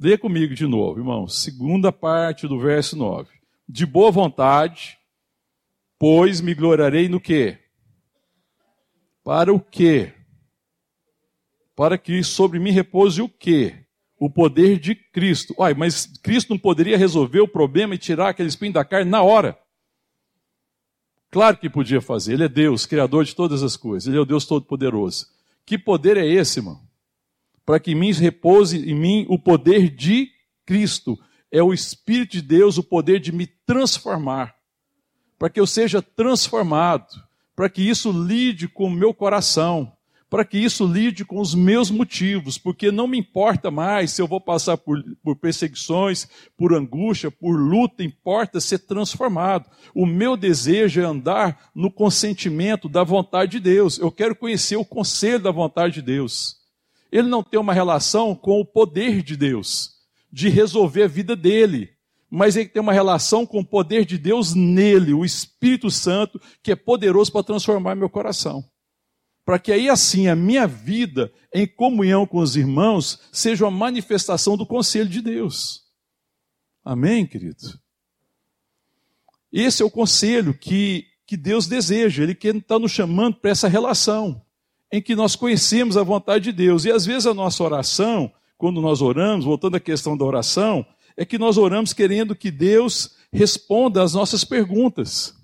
Lê comigo de novo, irmão. Segunda parte do verso 9. De boa vontade, pois me gloriarei no quê? Para o quê? Para que sobre mim repouse o quê? O poder de Cristo. Uai, mas Cristo não poderia resolver o problema e tirar aquele espinho da carne na hora? Claro que podia fazer. Ele é Deus, Criador de todas as coisas. Ele é o Deus Todo-Poderoso. Que poder é esse, irmão? para que em mim repouse em mim o poder de Cristo. É o Espírito de Deus, o poder de me transformar, para que eu seja transformado, para que isso lide com o meu coração, para que isso lide com os meus motivos, porque não me importa mais se eu vou passar por, por, perseguições, por angústia, por luta, importa ser transformado. O meu desejo é andar no consentimento da vontade de Deus. Eu quero conhecer o conselho da vontade de Deus ele não tem uma relação com o poder de Deus, de resolver a vida dele, mas ele tem uma relação com o poder de Deus nele, o Espírito Santo, que é poderoso para transformar meu coração. Para que aí assim a minha vida em comunhão com os irmãos seja uma manifestação do conselho de Deus. Amém, querido? Esse é o conselho que, que Deus deseja, Ele está nos chamando para essa relação em que nós conhecemos a vontade de Deus. E às vezes a nossa oração, quando nós oramos, voltando à questão da oração, é que nós oramos querendo que Deus responda às nossas perguntas.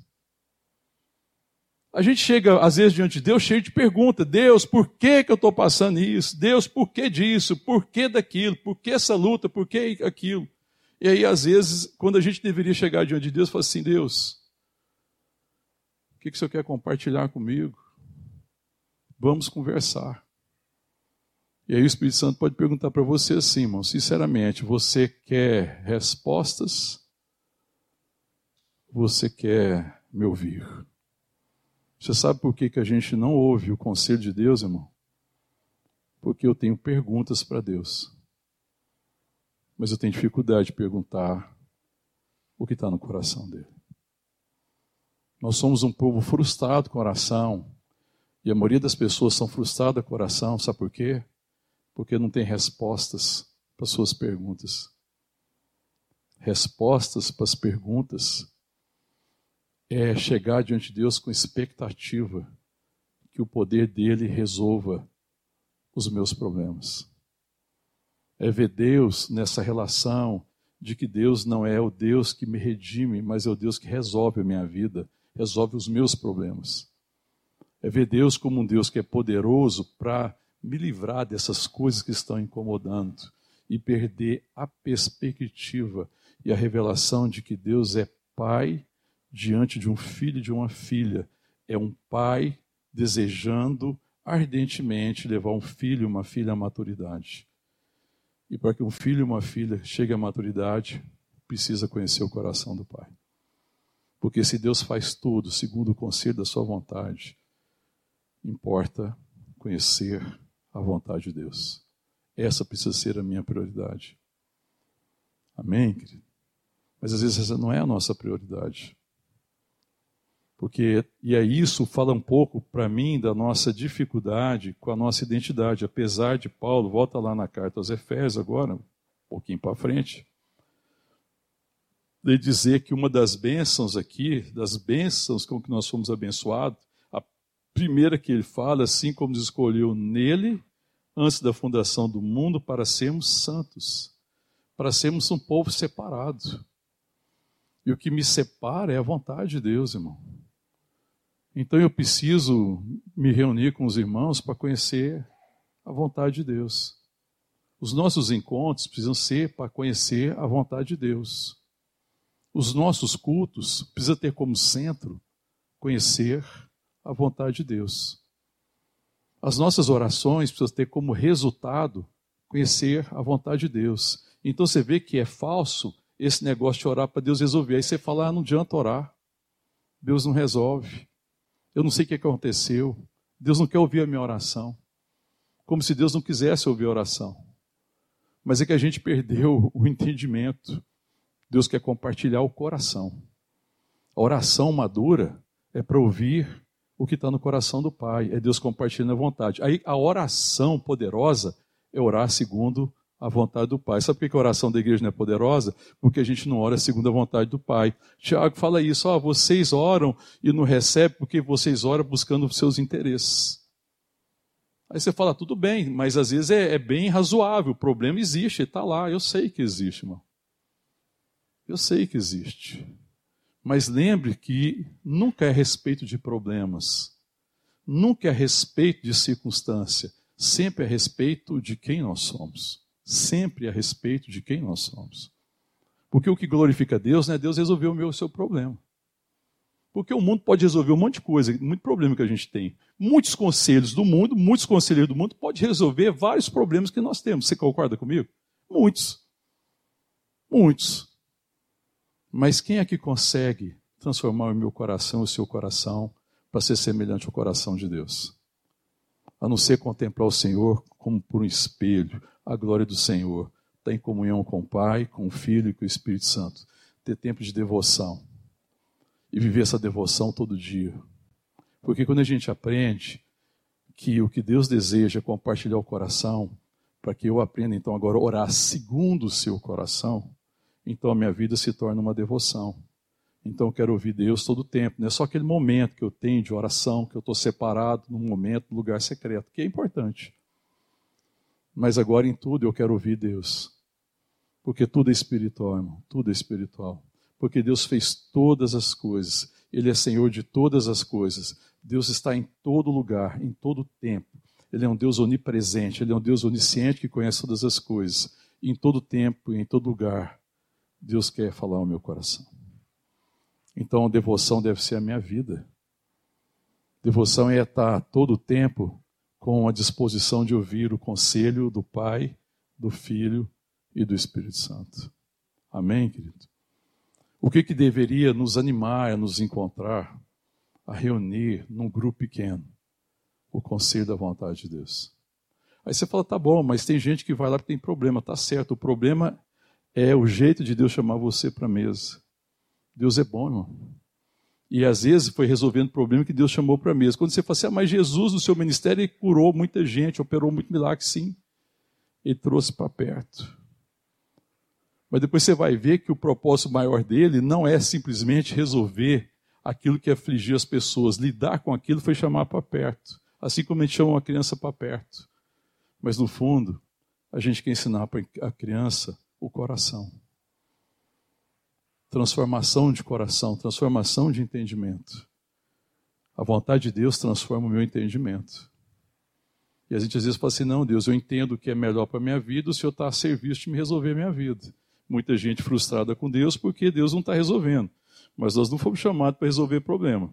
A gente chega, às vezes, diante de Deus cheio de perguntas. Deus, por que, que eu estou passando isso? Deus, por que disso? Por que daquilo? Por que essa luta? Por que aquilo? E aí, às vezes, quando a gente deveria chegar diante de Deus, fala assim: Deus, o que, que o Senhor quer compartilhar comigo? Vamos conversar. E aí o Espírito Santo pode perguntar para você assim, irmão, sinceramente, você quer respostas? Você quer me ouvir? Você sabe por que, que a gente não ouve o conselho de Deus, irmão? Porque eu tenho perguntas para Deus. Mas eu tenho dificuldade de perguntar o que está no coração dele. Nós somos um povo frustrado com oração. E a maioria das pessoas são frustradas com oração. Sabe por quê? Porque não tem respostas para suas perguntas. Respostas para as perguntas é chegar diante de Deus com expectativa que o poder dele resolva os meus problemas. É ver Deus nessa relação de que Deus não é o Deus que me redime, mas é o Deus que resolve a minha vida, resolve os meus problemas. É ver Deus como um Deus que é poderoso para me livrar dessas coisas que estão incomodando e perder a perspectiva e a revelação de que Deus é Pai diante de um filho e de uma filha. É um pai desejando ardentemente levar um filho e uma filha à maturidade. E para que um filho e uma filha chegue à maturidade, precisa conhecer o coração do pai. Porque se Deus faz tudo segundo o conselho da sua vontade, importa conhecer a vontade de Deus. Essa precisa ser a minha prioridade. Amém, querido? Mas às vezes essa não é a nossa prioridade. Porque, e é isso fala um pouco para mim da nossa dificuldade com a nossa identidade. Apesar de Paulo, volta lá na carta aos Efésios agora, um pouquinho para frente, de dizer que uma das bênçãos aqui, das bênçãos com que nós fomos abençoados, a primeira que ele fala, assim como nos escolheu nele, antes da fundação do mundo, para sermos santos, para sermos um povo separado. E o que me separa é a vontade de Deus, irmão. Então eu preciso me reunir com os irmãos para conhecer a vontade de Deus. Os nossos encontros precisam ser para conhecer a vontade de Deus. Os nossos cultos precisam ter como centro conhecer a vontade de Deus. As nossas orações precisam ter como resultado conhecer a vontade de Deus. Então você vê que é falso esse negócio de orar para Deus resolver. Aí você fala, ah, não adianta orar. Deus não resolve. Eu não sei o que aconteceu. Deus não quer ouvir a minha oração. Como se Deus não quisesse ouvir a oração. Mas é que a gente perdeu o entendimento. Deus quer compartilhar o coração. A oração madura é para ouvir o que está no coração do Pai. É Deus compartilhando a vontade. Aí a oração poderosa é orar segundo a vontade do Pai. Sabe por que a oração da igreja não é poderosa? Porque a gente não ora segundo a vontade do Pai. Tiago fala isso, ó, vocês oram e não recebem porque vocês oram buscando os seus interesses. Aí você fala, tudo bem, mas às vezes é, é bem razoável, o problema existe, está lá, eu sei que existe, irmão. Eu sei que existe. Mas lembre que nunca é a respeito de problemas, nunca é a respeito de circunstância, sempre é a respeito de quem nós somos sempre a respeito de quem nós somos. Porque o que glorifica Deus não é Deus resolver o meu o seu problema. Porque o mundo pode resolver um monte de coisa, muito problema que a gente tem. Muitos conselhos do mundo, muitos conselheiros do mundo podem resolver vários problemas que nós temos. Você concorda comigo? Muitos. Muitos. Mas quem é que consegue transformar o meu coração, o seu coração, para ser semelhante ao coração de Deus? A não ser contemplar o Senhor como por um espelho, a glória do Senhor, estar em comunhão com o Pai, com o Filho e com o Espírito Santo, ter tempo de devoção e viver essa devoção todo dia. Porque quando a gente aprende que o que Deus deseja é compartilhar o coração, para que eu aprenda então agora a orar segundo o seu coração, então a minha vida se torna uma devoção. Então eu quero ouvir Deus todo o tempo. Não é só aquele momento que eu tenho de oração, que eu estou separado num momento, num lugar secreto, que é importante. Mas agora em tudo eu quero ouvir Deus. Porque tudo é espiritual, irmão. Tudo é espiritual. Porque Deus fez todas as coisas. Ele é Senhor de todas as coisas. Deus está em todo lugar, em todo tempo. Ele é um Deus onipresente, ele é um Deus onisciente que conhece todas as coisas. E em todo tempo e em todo lugar, Deus quer falar ao meu coração. Então a devoção deve ser a minha vida. Devoção é estar todo o tempo com a disposição de ouvir o conselho do Pai, do Filho e do Espírito Santo. Amém, querido? O que, que deveria nos animar a nos encontrar a reunir num grupo pequeno o conselho da vontade de Deus. Aí você fala, tá bom, mas tem gente que vai lá que tem problema, tá certo. O problema é o jeito de Deus chamar você para a mesa. Deus é bom, irmão. E às vezes foi resolvendo o problema que Deus chamou para a mesa. Quando você fala assim, ah, mas Jesus no seu ministério curou muita gente, operou muito milagre, sim. Ele trouxe para perto. Mas depois você vai ver que o propósito maior dele não é simplesmente resolver aquilo que afligia as pessoas. Lidar com aquilo foi chamar para perto. Assim como a gente chama uma criança para perto. Mas no fundo, a gente quer ensinar para a criança o coração. Transformação de coração, transformação de entendimento. A vontade de Deus transforma o meu entendimento. E a gente às vezes fala assim: não, Deus, eu entendo o que é melhor para a minha vida, o Senhor está a serviço de me resolver a minha vida. Muita gente frustrada com Deus porque Deus não está resolvendo. Mas nós não fomos chamados para resolver problema,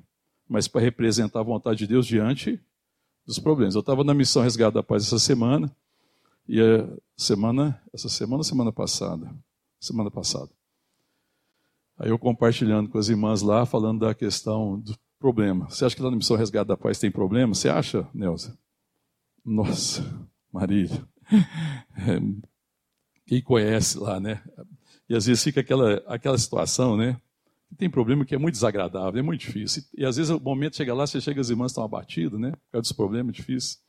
mas para representar a vontade de Deus diante dos problemas. Eu estava na missão Resgate da Paz essa semana, e a semana, essa semana, semana passada, semana passada. Aí eu compartilhando com as irmãs lá, falando da questão do problema. Você acha que lá na missão Resgate da Paz tem problema? Você acha, Neuza? Nossa, Marília. É, quem conhece lá, né? E às vezes fica aquela, aquela situação, né? tem problema que é muito desagradável, é muito difícil. E às vezes o momento chega lá, você chega, as irmãs estão abatidas, né? Por causa dos problemas difíceis.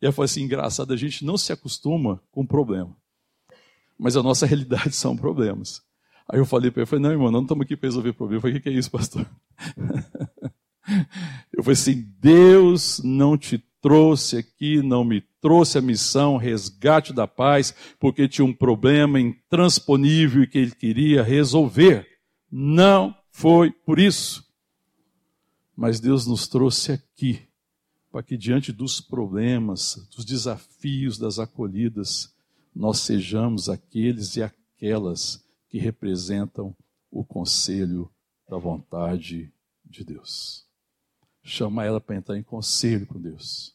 E ela falou assim: engraçado, a gente não se acostuma com problema. Mas a nossa realidade são problemas. Aí eu falei para ele, falei, não, irmão, não estamos aqui para resolver problema. Eu falei, o que é isso, pastor? eu falei assim, Deus não te trouxe aqui, não me trouxe a missão resgate da paz, porque tinha um problema intransponível que ele queria resolver. Não foi por isso. Mas Deus nos trouxe aqui para que, diante dos problemas, dos desafios, das acolhidas, nós sejamos aqueles e aquelas que representam o conselho da vontade de Deus. Chama ela para entrar em conselho com Deus,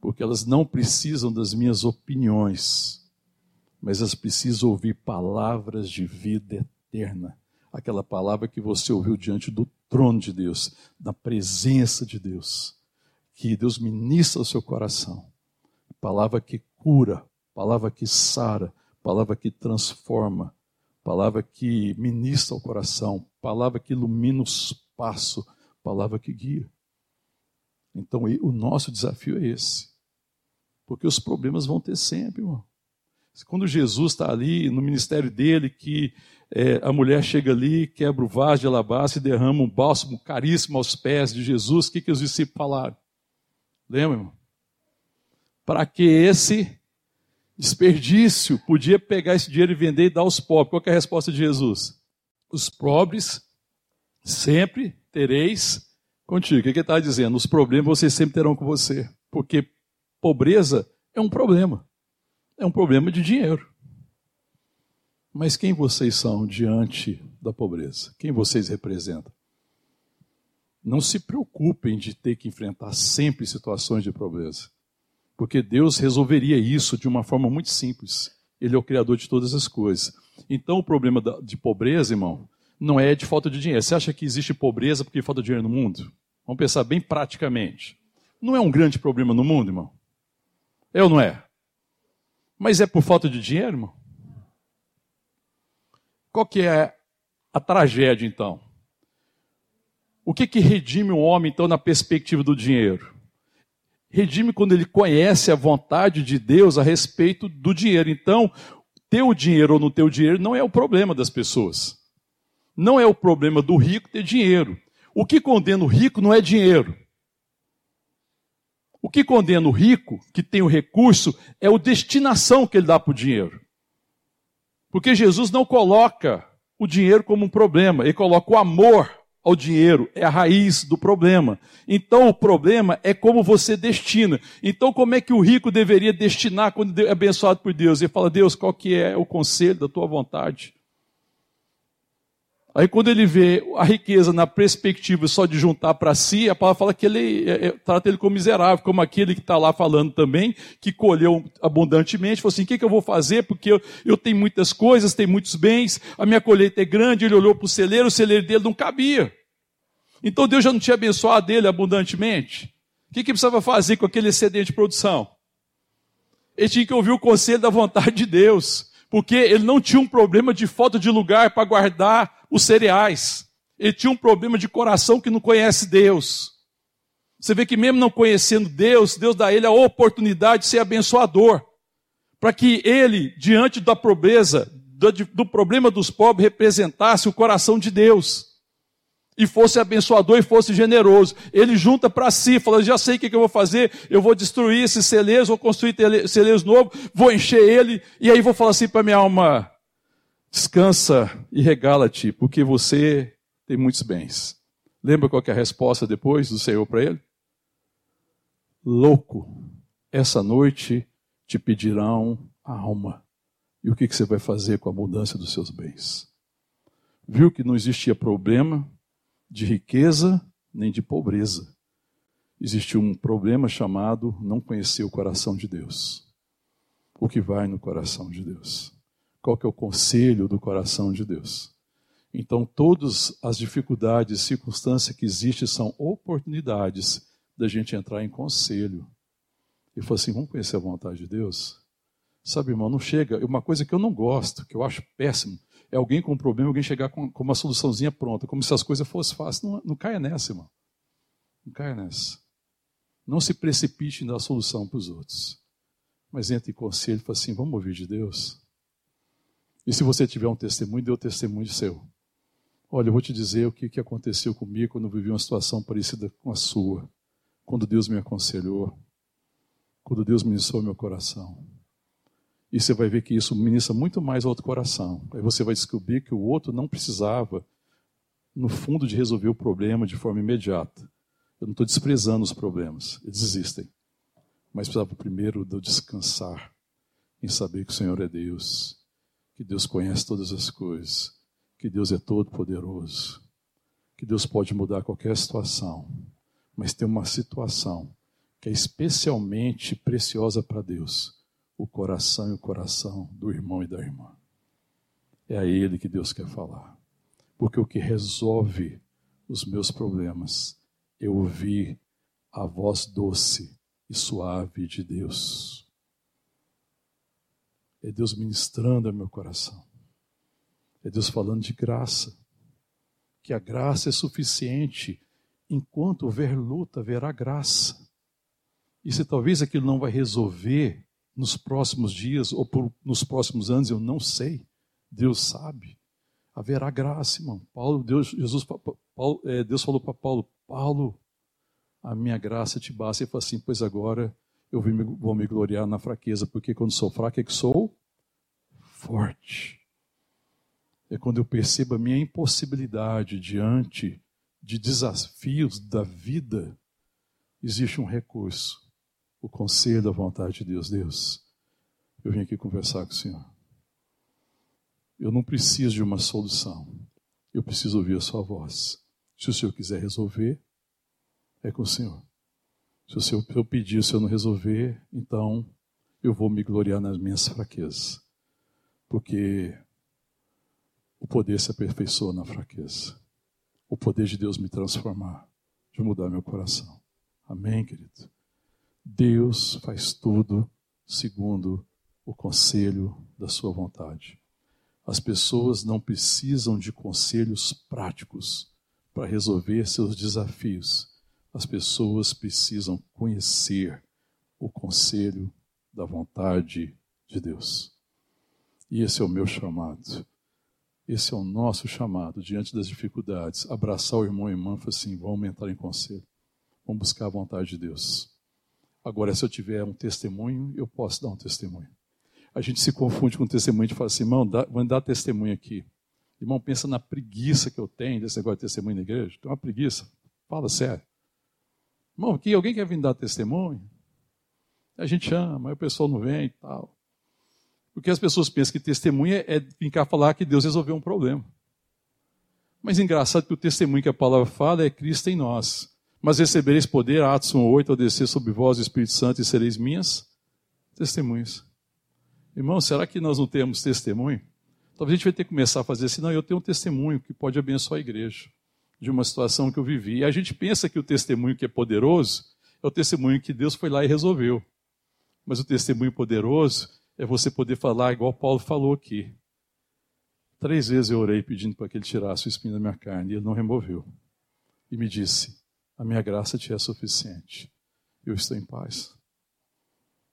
porque elas não precisam das minhas opiniões, mas elas precisam ouvir palavras de vida eterna aquela palavra que você ouviu diante do trono de Deus, na presença de Deus, que Deus ministra ao seu coração. Palavra que cura, palavra que sara, palavra que transforma, palavra que ministra ao coração, palavra que ilumina o espaço, palavra que guia. Então, o nosso desafio é esse. Porque os problemas vão ter sempre, irmão. Quando Jesus está ali no ministério dele, que é, a mulher chega ali, quebra o vaso de alabastro e derrama um bálsamo caríssimo aos pés de Jesus, o que, que os discípulos falaram? Lembra, irmão? Para que esse desperdício podia pegar esse dinheiro e vender e dar aos pobres? Qual é a resposta de Jesus? Os pobres sempre tereis contigo. O que ele está dizendo? Os problemas vocês sempre terão com você. Porque pobreza é um problema é um problema de dinheiro. Mas quem vocês são diante da pobreza? Quem vocês representam? Não se preocupem de ter que enfrentar sempre situações de pobreza, porque Deus resolveria isso de uma forma muito simples. Ele é o Criador de todas as coisas. Então, o problema de pobreza, irmão, não é de falta de dinheiro. Você acha que existe pobreza porque falta dinheiro no mundo? Vamos pensar bem praticamente. Não é um grande problema no mundo, irmão? É ou não é? Mas é por falta de dinheiro, irmão? Qual que é a tragédia, então? O que, que redime o homem, então, na perspectiva do dinheiro? Redime quando ele conhece a vontade de Deus a respeito do dinheiro. Então, ter o dinheiro ou não ter o dinheiro não é o problema das pessoas. Não é o problema do rico ter dinheiro. O que condena o rico não é dinheiro. O que condena o rico, que tem o recurso, é a destinação que ele dá para o dinheiro. Porque Jesus não coloca o dinheiro como um problema, ele coloca o amor ao dinheiro, é a raiz do problema. Então o problema é como você destina. Então como é que o rico deveria destinar quando é abençoado por Deus? Ele fala: "Deus, qual que é o conselho da tua vontade?" Aí quando ele vê a riqueza na perspectiva só de juntar para si, a palavra fala que ele é, é, trata ele como miserável, como aquele que está lá falando também, que colheu abundantemente, falou assim, o que, que eu vou fazer? Porque eu, eu tenho muitas coisas, tenho muitos bens, a minha colheita é grande, ele olhou para o celeiro, o celeiro dele não cabia. Então Deus já não tinha abençoado ele abundantemente? O que, que precisava fazer com aquele excedente de produção? Ele tinha que ouvir o conselho da vontade de Deus, porque ele não tinha um problema de falta de lugar para guardar os cereais. Ele tinha um problema de coração que não conhece Deus. Você vê que mesmo não conhecendo Deus, Deus dá a ele a oportunidade de ser abençoador, para que ele, diante da pobreza, do, do problema dos pobres, representasse o coração de Deus e fosse abençoador e fosse generoso. Ele junta para si, fala: já sei o que, eu vou fazer, eu vou destruir esses celeiros, vou construir celeiros novos, vou encher ele, e aí vou falar assim para minha alma: descansa e regala-te, porque você tem muitos bens. Lembra qual é a resposta depois do Senhor para ele? Louco, essa noite te pedirão a alma. E o que, que você vai fazer com a abundância dos seus bens? Viu que não existia problema de riqueza nem de pobreza. Existiu um problema chamado não conhecer o coração de Deus. O que vai no coração de Deus? Qual que é o conselho do coração de Deus? Então, todas as dificuldades circunstâncias que existem são oportunidades da gente entrar em conselho. E falar assim: vamos conhecer a vontade de Deus? Sabe, irmão, não chega. Uma coisa que eu não gosto, que eu acho péssimo, é alguém com um problema, alguém chegar com, com uma soluçãozinha pronta, como se as coisas fossem fáceis. Não, não caia nessa, irmão. Não caia nessa. Não se precipite dar solução para os outros. Mas entre em conselho e fala assim: vamos ouvir de Deus. E se você tiver um testemunho, dê o testemunho seu. Olha, eu vou te dizer o que, que aconteceu comigo quando eu vivi uma situação parecida com a sua. Quando Deus me aconselhou. Quando Deus ministrou meu coração. E você vai ver que isso ministra muito mais ao outro coração. Aí você vai descobrir que o outro não precisava, no fundo, de resolver o problema de forma imediata. Eu não estou desprezando os problemas, eles existem. Mas precisava primeiro eu descansar em saber que o Senhor é Deus, que Deus conhece todas as coisas, que Deus é todo-poderoso, que Deus pode mudar qualquer situação. Mas tem uma situação que é especialmente preciosa para Deus o coração e o coração do irmão e da irmã. É a ele que Deus quer falar. Porque o que resolve os meus problemas é ouvir a voz doce e suave de Deus. É Deus ministrando ao meu coração. É Deus falando de graça. Que a graça é suficiente. Enquanto houver luta, haverá graça. E se talvez aquilo não vai resolver nos próximos dias ou por, nos próximos anos, eu não sei. Deus sabe. Haverá graça, irmão. Paulo, Deus, Jesus, Paulo, é, Deus falou para Paulo: Paulo, a minha graça te basta. Ele falou assim: Pois agora eu vou me gloriar na fraqueza, porque quando sou fraco é que sou forte. É quando eu percebo a minha impossibilidade diante de desafios da vida, existe um recurso o conselho da vontade de Deus. Deus, eu vim aqui conversar com o Senhor. Eu não preciso de uma solução. Eu preciso ouvir a sua voz. Se o Senhor quiser resolver, é com o Senhor. Se o Senhor eu pedir, o Senhor não resolver, então eu vou me gloriar nas minhas fraquezas. Porque o poder se aperfeiçoa na fraqueza. O poder de Deus me transformar, de mudar meu coração. Amém, querido? Deus faz tudo segundo o conselho da sua vontade. As pessoas não precisam de conselhos práticos para resolver seus desafios. As pessoas precisam conhecer o conselho da vontade de Deus. E esse é o meu chamado. Esse é o nosso chamado diante das dificuldades. Abraçar o irmão e irmã e falar assim: vamos entrar em conselho. Vamos buscar a vontade de Deus. Agora, se eu tiver um testemunho, eu posso dar um testemunho. A gente se confunde com testemunho e fala assim, irmão, vamos dar testemunho aqui. Irmão, pensa na preguiça que eu tenho desse negócio de testemunho na igreja. Tem uma preguiça. Fala sério. Irmão, aqui alguém quer vir dar testemunho? A gente chama, aí o pessoal não vem e tal. Porque as pessoas pensam que testemunha é vir cá falar que Deus resolveu um problema. Mas engraçado que o testemunho que a palavra fala é Cristo em nós. Mas recebereis poder, Atos 1,8, ao descer sobre vós o Espírito Santo e sereis minhas testemunhas. Irmão, será que nós não temos testemunho? Talvez a gente vai ter que começar a fazer assim, não, eu tenho um testemunho que pode abençoar a igreja. De uma situação que eu vivi. E a gente pensa que o testemunho que é poderoso é o testemunho que Deus foi lá e resolveu. Mas o testemunho poderoso é você poder falar igual Paulo falou aqui. Três vezes eu orei pedindo para que ele tirasse o espinho da minha carne e ele não removeu. E me disse: A minha graça te é suficiente. Eu estou em paz.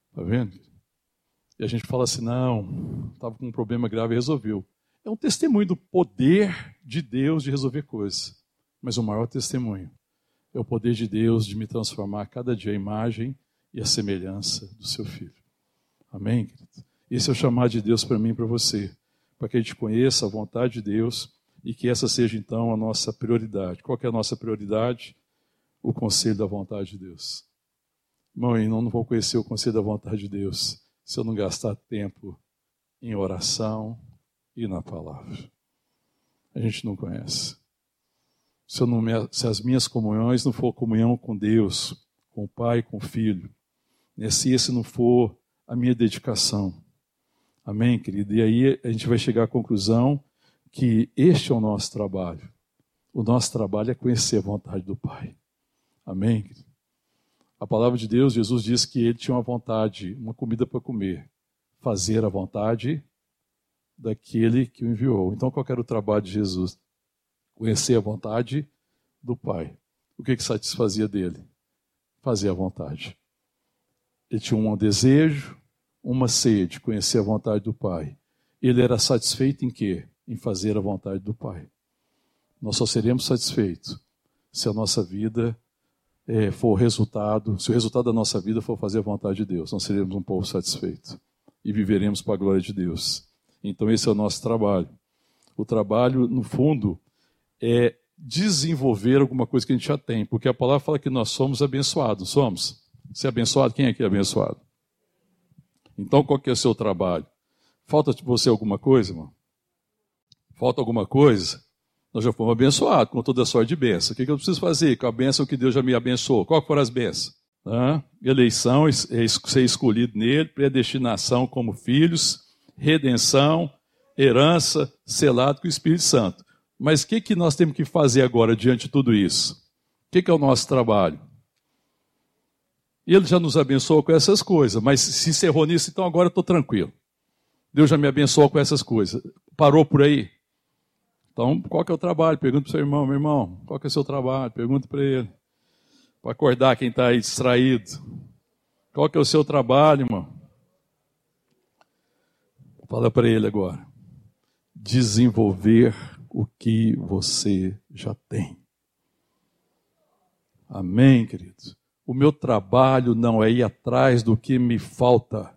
Está vendo? E a gente fala assim: não, estava com um problema grave e resolveu. É um testemunho do poder de Deus de resolver coisas. Mas o maior testemunho é o poder de Deus de me transformar cada dia a imagem e a semelhança do seu filho. Amém, querido? Esse é o chamado de Deus para mim e para você, para que a gente conheça a vontade de Deus e que essa seja então a nossa prioridade. Qual é a nossa prioridade? O conselho da vontade de Deus. Mãe, não, não vou conhecer o conselho da vontade de Deus se eu não gastar tempo em oração, e na palavra. A gente não conhece. Se, não, se as minhas comunhões não for comunhão com Deus, com o Pai, com o Filho, né, se esse não for a minha dedicação. Amém, querido? E aí a gente vai chegar à conclusão que este é o nosso trabalho. O nosso trabalho é conhecer a vontade do Pai. Amém? Querido? A palavra de Deus, Jesus disse que ele tinha uma vontade, uma comida para comer. Fazer a vontade daquele que o enviou. Então, qual era o trabalho de Jesus? Conhecer a vontade do Pai. O que, que satisfazia dele? Fazer a vontade. Ele tinha um desejo, uma sede, conhecer a vontade do Pai. Ele era satisfeito em quê? Em fazer a vontade do Pai. Nós só seremos satisfeitos se a nossa vida é, for resultado, se o resultado da nossa vida for fazer a vontade de Deus. Nós seremos um povo satisfeito e viveremos para a glória de Deus. Então, esse é o nosso trabalho. O trabalho, no fundo, é desenvolver alguma coisa que a gente já tem, porque a palavra fala que nós somos abençoados. Somos? Você é abençoado? Quem aqui é abençoado? Então, qual que é o seu trabalho? Falta de você alguma coisa, irmão? Falta alguma coisa? Nós já fomos abençoados com toda a sorte de bênção. O que, eu preciso fazer com a bênção que Deus já me abençoou? Qual foram as bênçãos? Eleição, é ser escolhido nele, predestinação como filhos, redenção, herança, selado com o Espírito Santo. Mas o que, que nós temos que fazer agora diante de tudo isso? O que, que é o nosso trabalho? Ele já nos abençoou com essas coisas, mas se encerrou nisso, então agora estou tranquilo. Deus já me abençoou com essas coisas. Parou por aí? Então, qual que é o trabalho? Pergunta para o seu irmão, meu irmão, qual que é o seu trabalho? Pergunta para ele. Para acordar quem está aí distraído. Qual que é o seu trabalho, irmão? Fala para ele agora. Desenvolver o que você já tem. Amém, queridos? O meu trabalho não é ir atrás do que me falta.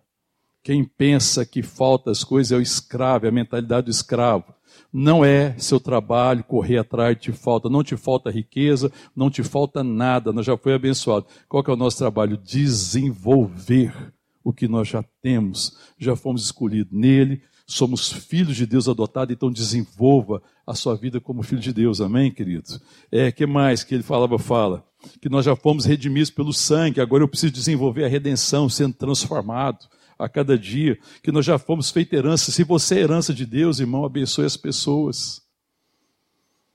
Quem pensa que falta as coisas é o escravo, é a mentalidade do escravo. Não é seu trabalho correr atrás de falta. Não te falta riqueza, não te falta nada. Nós já foi abençoado. Qual que é o nosso trabalho? Desenvolver o que nós já temos, já fomos escolhidos nele, somos filhos de Deus adotados, então desenvolva a sua vida como filho de Deus, amém, queridos? É, que mais que ele falava, fala? Que nós já fomos redimidos pelo sangue, agora eu preciso desenvolver a redenção, sendo transformado a cada dia, que nós já fomos feitos herança. Se você é herança de Deus, irmão, abençoe as pessoas.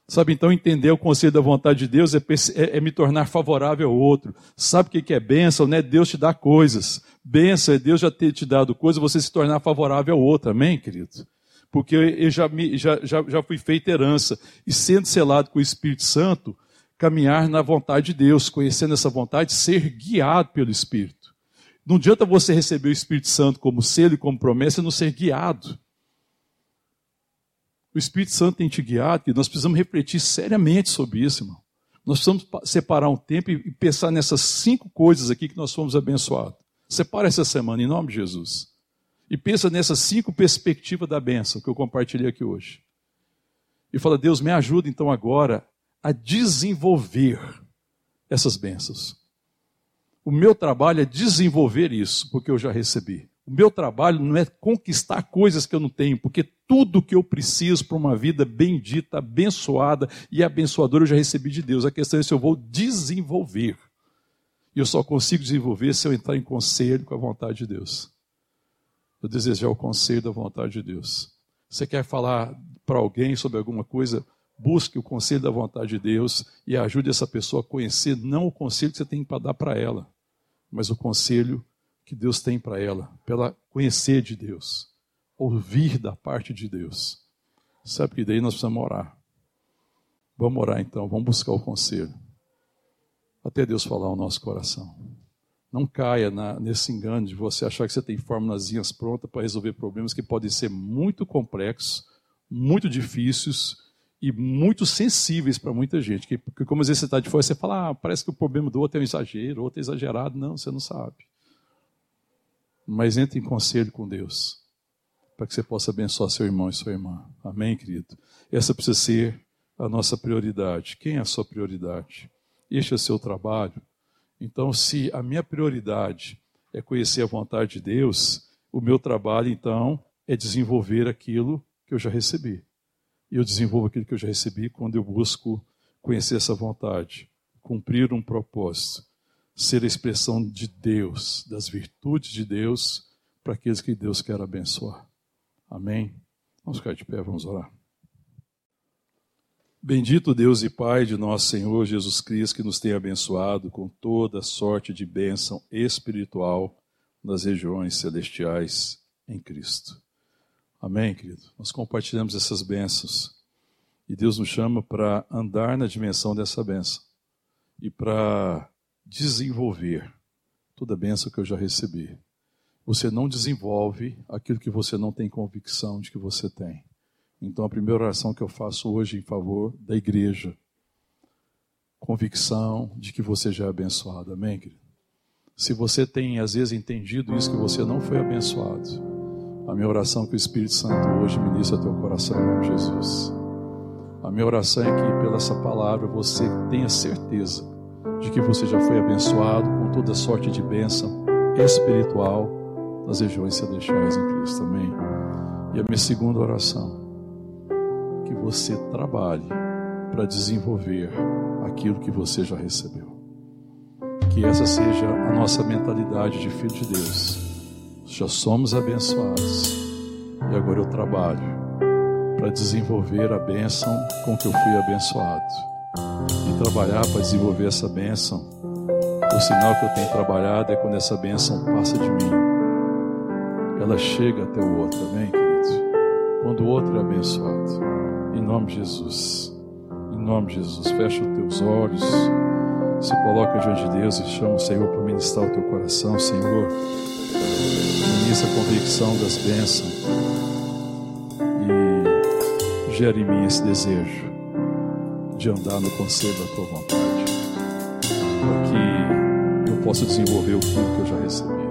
Sabe, então, entender o conselho da vontade de Deus é, é, é me tornar favorável ao outro. Sabe o que é bênção? Não é Deus te dar coisas. Bênção é Deus já ter te dado coisas, você se tornar favorável ao outro. Amém, querido? Porque eu já, me, já, já, já fui feita herança. E sendo selado com o Espírito Santo, caminhar na vontade de Deus, conhecendo essa vontade, ser guiado pelo Espírito. Não adianta você receber o Espírito Santo como selo e como promessa e não ser guiado. O Espírito Santo tem te guiado e nós precisamos refletir seriamente sobre isso, irmão. Nós precisamos separar um tempo e pensar nessas cinco coisas aqui que nós fomos abençoados. Separa essa semana, em nome de Jesus. E pensa nessas cinco perspectivas da bênção que eu compartilhei aqui hoje. E fala, Deus, me ajuda então agora a desenvolver essas bênçãos. O meu trabalho é desenvolver isso, porque eu já recebi. O meu trabalho não é conquistar coisas que eu não tenho, porque tudo que eu preciso para uma vida bendita, abençoada e abençoadora eu já recebi de Deus. A questão é se eu vou desenvolver. E eu só consigo desenvolver se eu entrar em conselho com a vontade de Deus. Eu desejar o conselho da vontade de Deus. Você quer falar para alguém sobre alguma coisa? busque o conselho da vontade de Deus e ajude essa pessoa a conhecer não o conselho que você tem para dar para ela, mas o conselho que Deus tem para ela, para ela conhecer de Deus, ouvir da parte de Deus. Sabe que daí nós precisamos orar. Vamos orar então, vamos buscar o conselho. Até Deus falar o nosso coração. Não caia na, nesse engano de você achar que você tem fórmulas prontas para resolver problemas que podem ser muito complexos, muito difíceis e muito sensíveis para muita gente. Que, como às vezes você está de fora, você fala, ah, parece que o problema do outro é um exagero, o outro é exagerado. Não, você não sabe. Mas entre em conselho com Deus, para que você possa abençoar seu irmão e sua irmã. Amém, querido? Essa precisa ser a nossa prioridade. Quem é a sua prioridade? Este é o seu trabalho. Então, se a minha prioridade é conhecer a vontade de Deus, o meu trabalho, então, é desenvolver aquilo que eu já recebi. E eu desenvolvo aquilo que eu já recebi quando eu busco conhecer essa vontade, cumprir um propósito, ser a expressão de Deus, das virtudes de Deus para aqueles que Deus quer abençoar. Amém? Vamos ficar de pé, vamos orar. Bendito Deus e Pai de nosso Senhor Jesus Cristo, que nos tem abençoado com toda sorte de bênção espiritual nas regiões celestiais em Cristo. Amém, querido? Nós compartilhamos essas bênçãos e Deus nos chama para andar na dimensão dessa bênção e para desenvolver toda a bênção que eu já recebi. Você não desenvolve aquilo que você não tem convicção de que você tem. Então, a primeira oração que eu faço hoje em favor da igreja, convicção de que você já é abençoado. Amém, querido? Se você tem, às vezes, entendido isso, que você não foi abençoado, a minha oração é que o Espírito Santo hoje ministra teu coração em nome de Jesus. A minha oração é que, pela essa palavra, você tenha certeza de que você já foi abençoado com toda sorte de bênção espiritual nas regiões celestiais em Cristo. Amém. E a minha segunda oração que você trabalhe para desenvolver aquilo que você já recebeu. Que essa seja a nossa mentalidade de filho de Deus. Já somos abençoados e agora eu trabalho para desenvolver a bênção com que eu fui abençoado e trabalhar para desenvolver essa bênção. O sinal que eu tenho trabalhado é quando essa bênção passa de mim, ela chega até o outro, amém, querido? Quando o outro é abençoado. Em nome de Jesus. Em nome de Jesus. Fecha os teus olhos. Se coloca diante de Deus e chama o Senhor para ministrar o teu coração, Senhor. Ministra a convicção das bênçãos. E gere em mim esse desejo de andar no conselho da tua vontade. Para que eu possa desenvolver o que eu já recebi.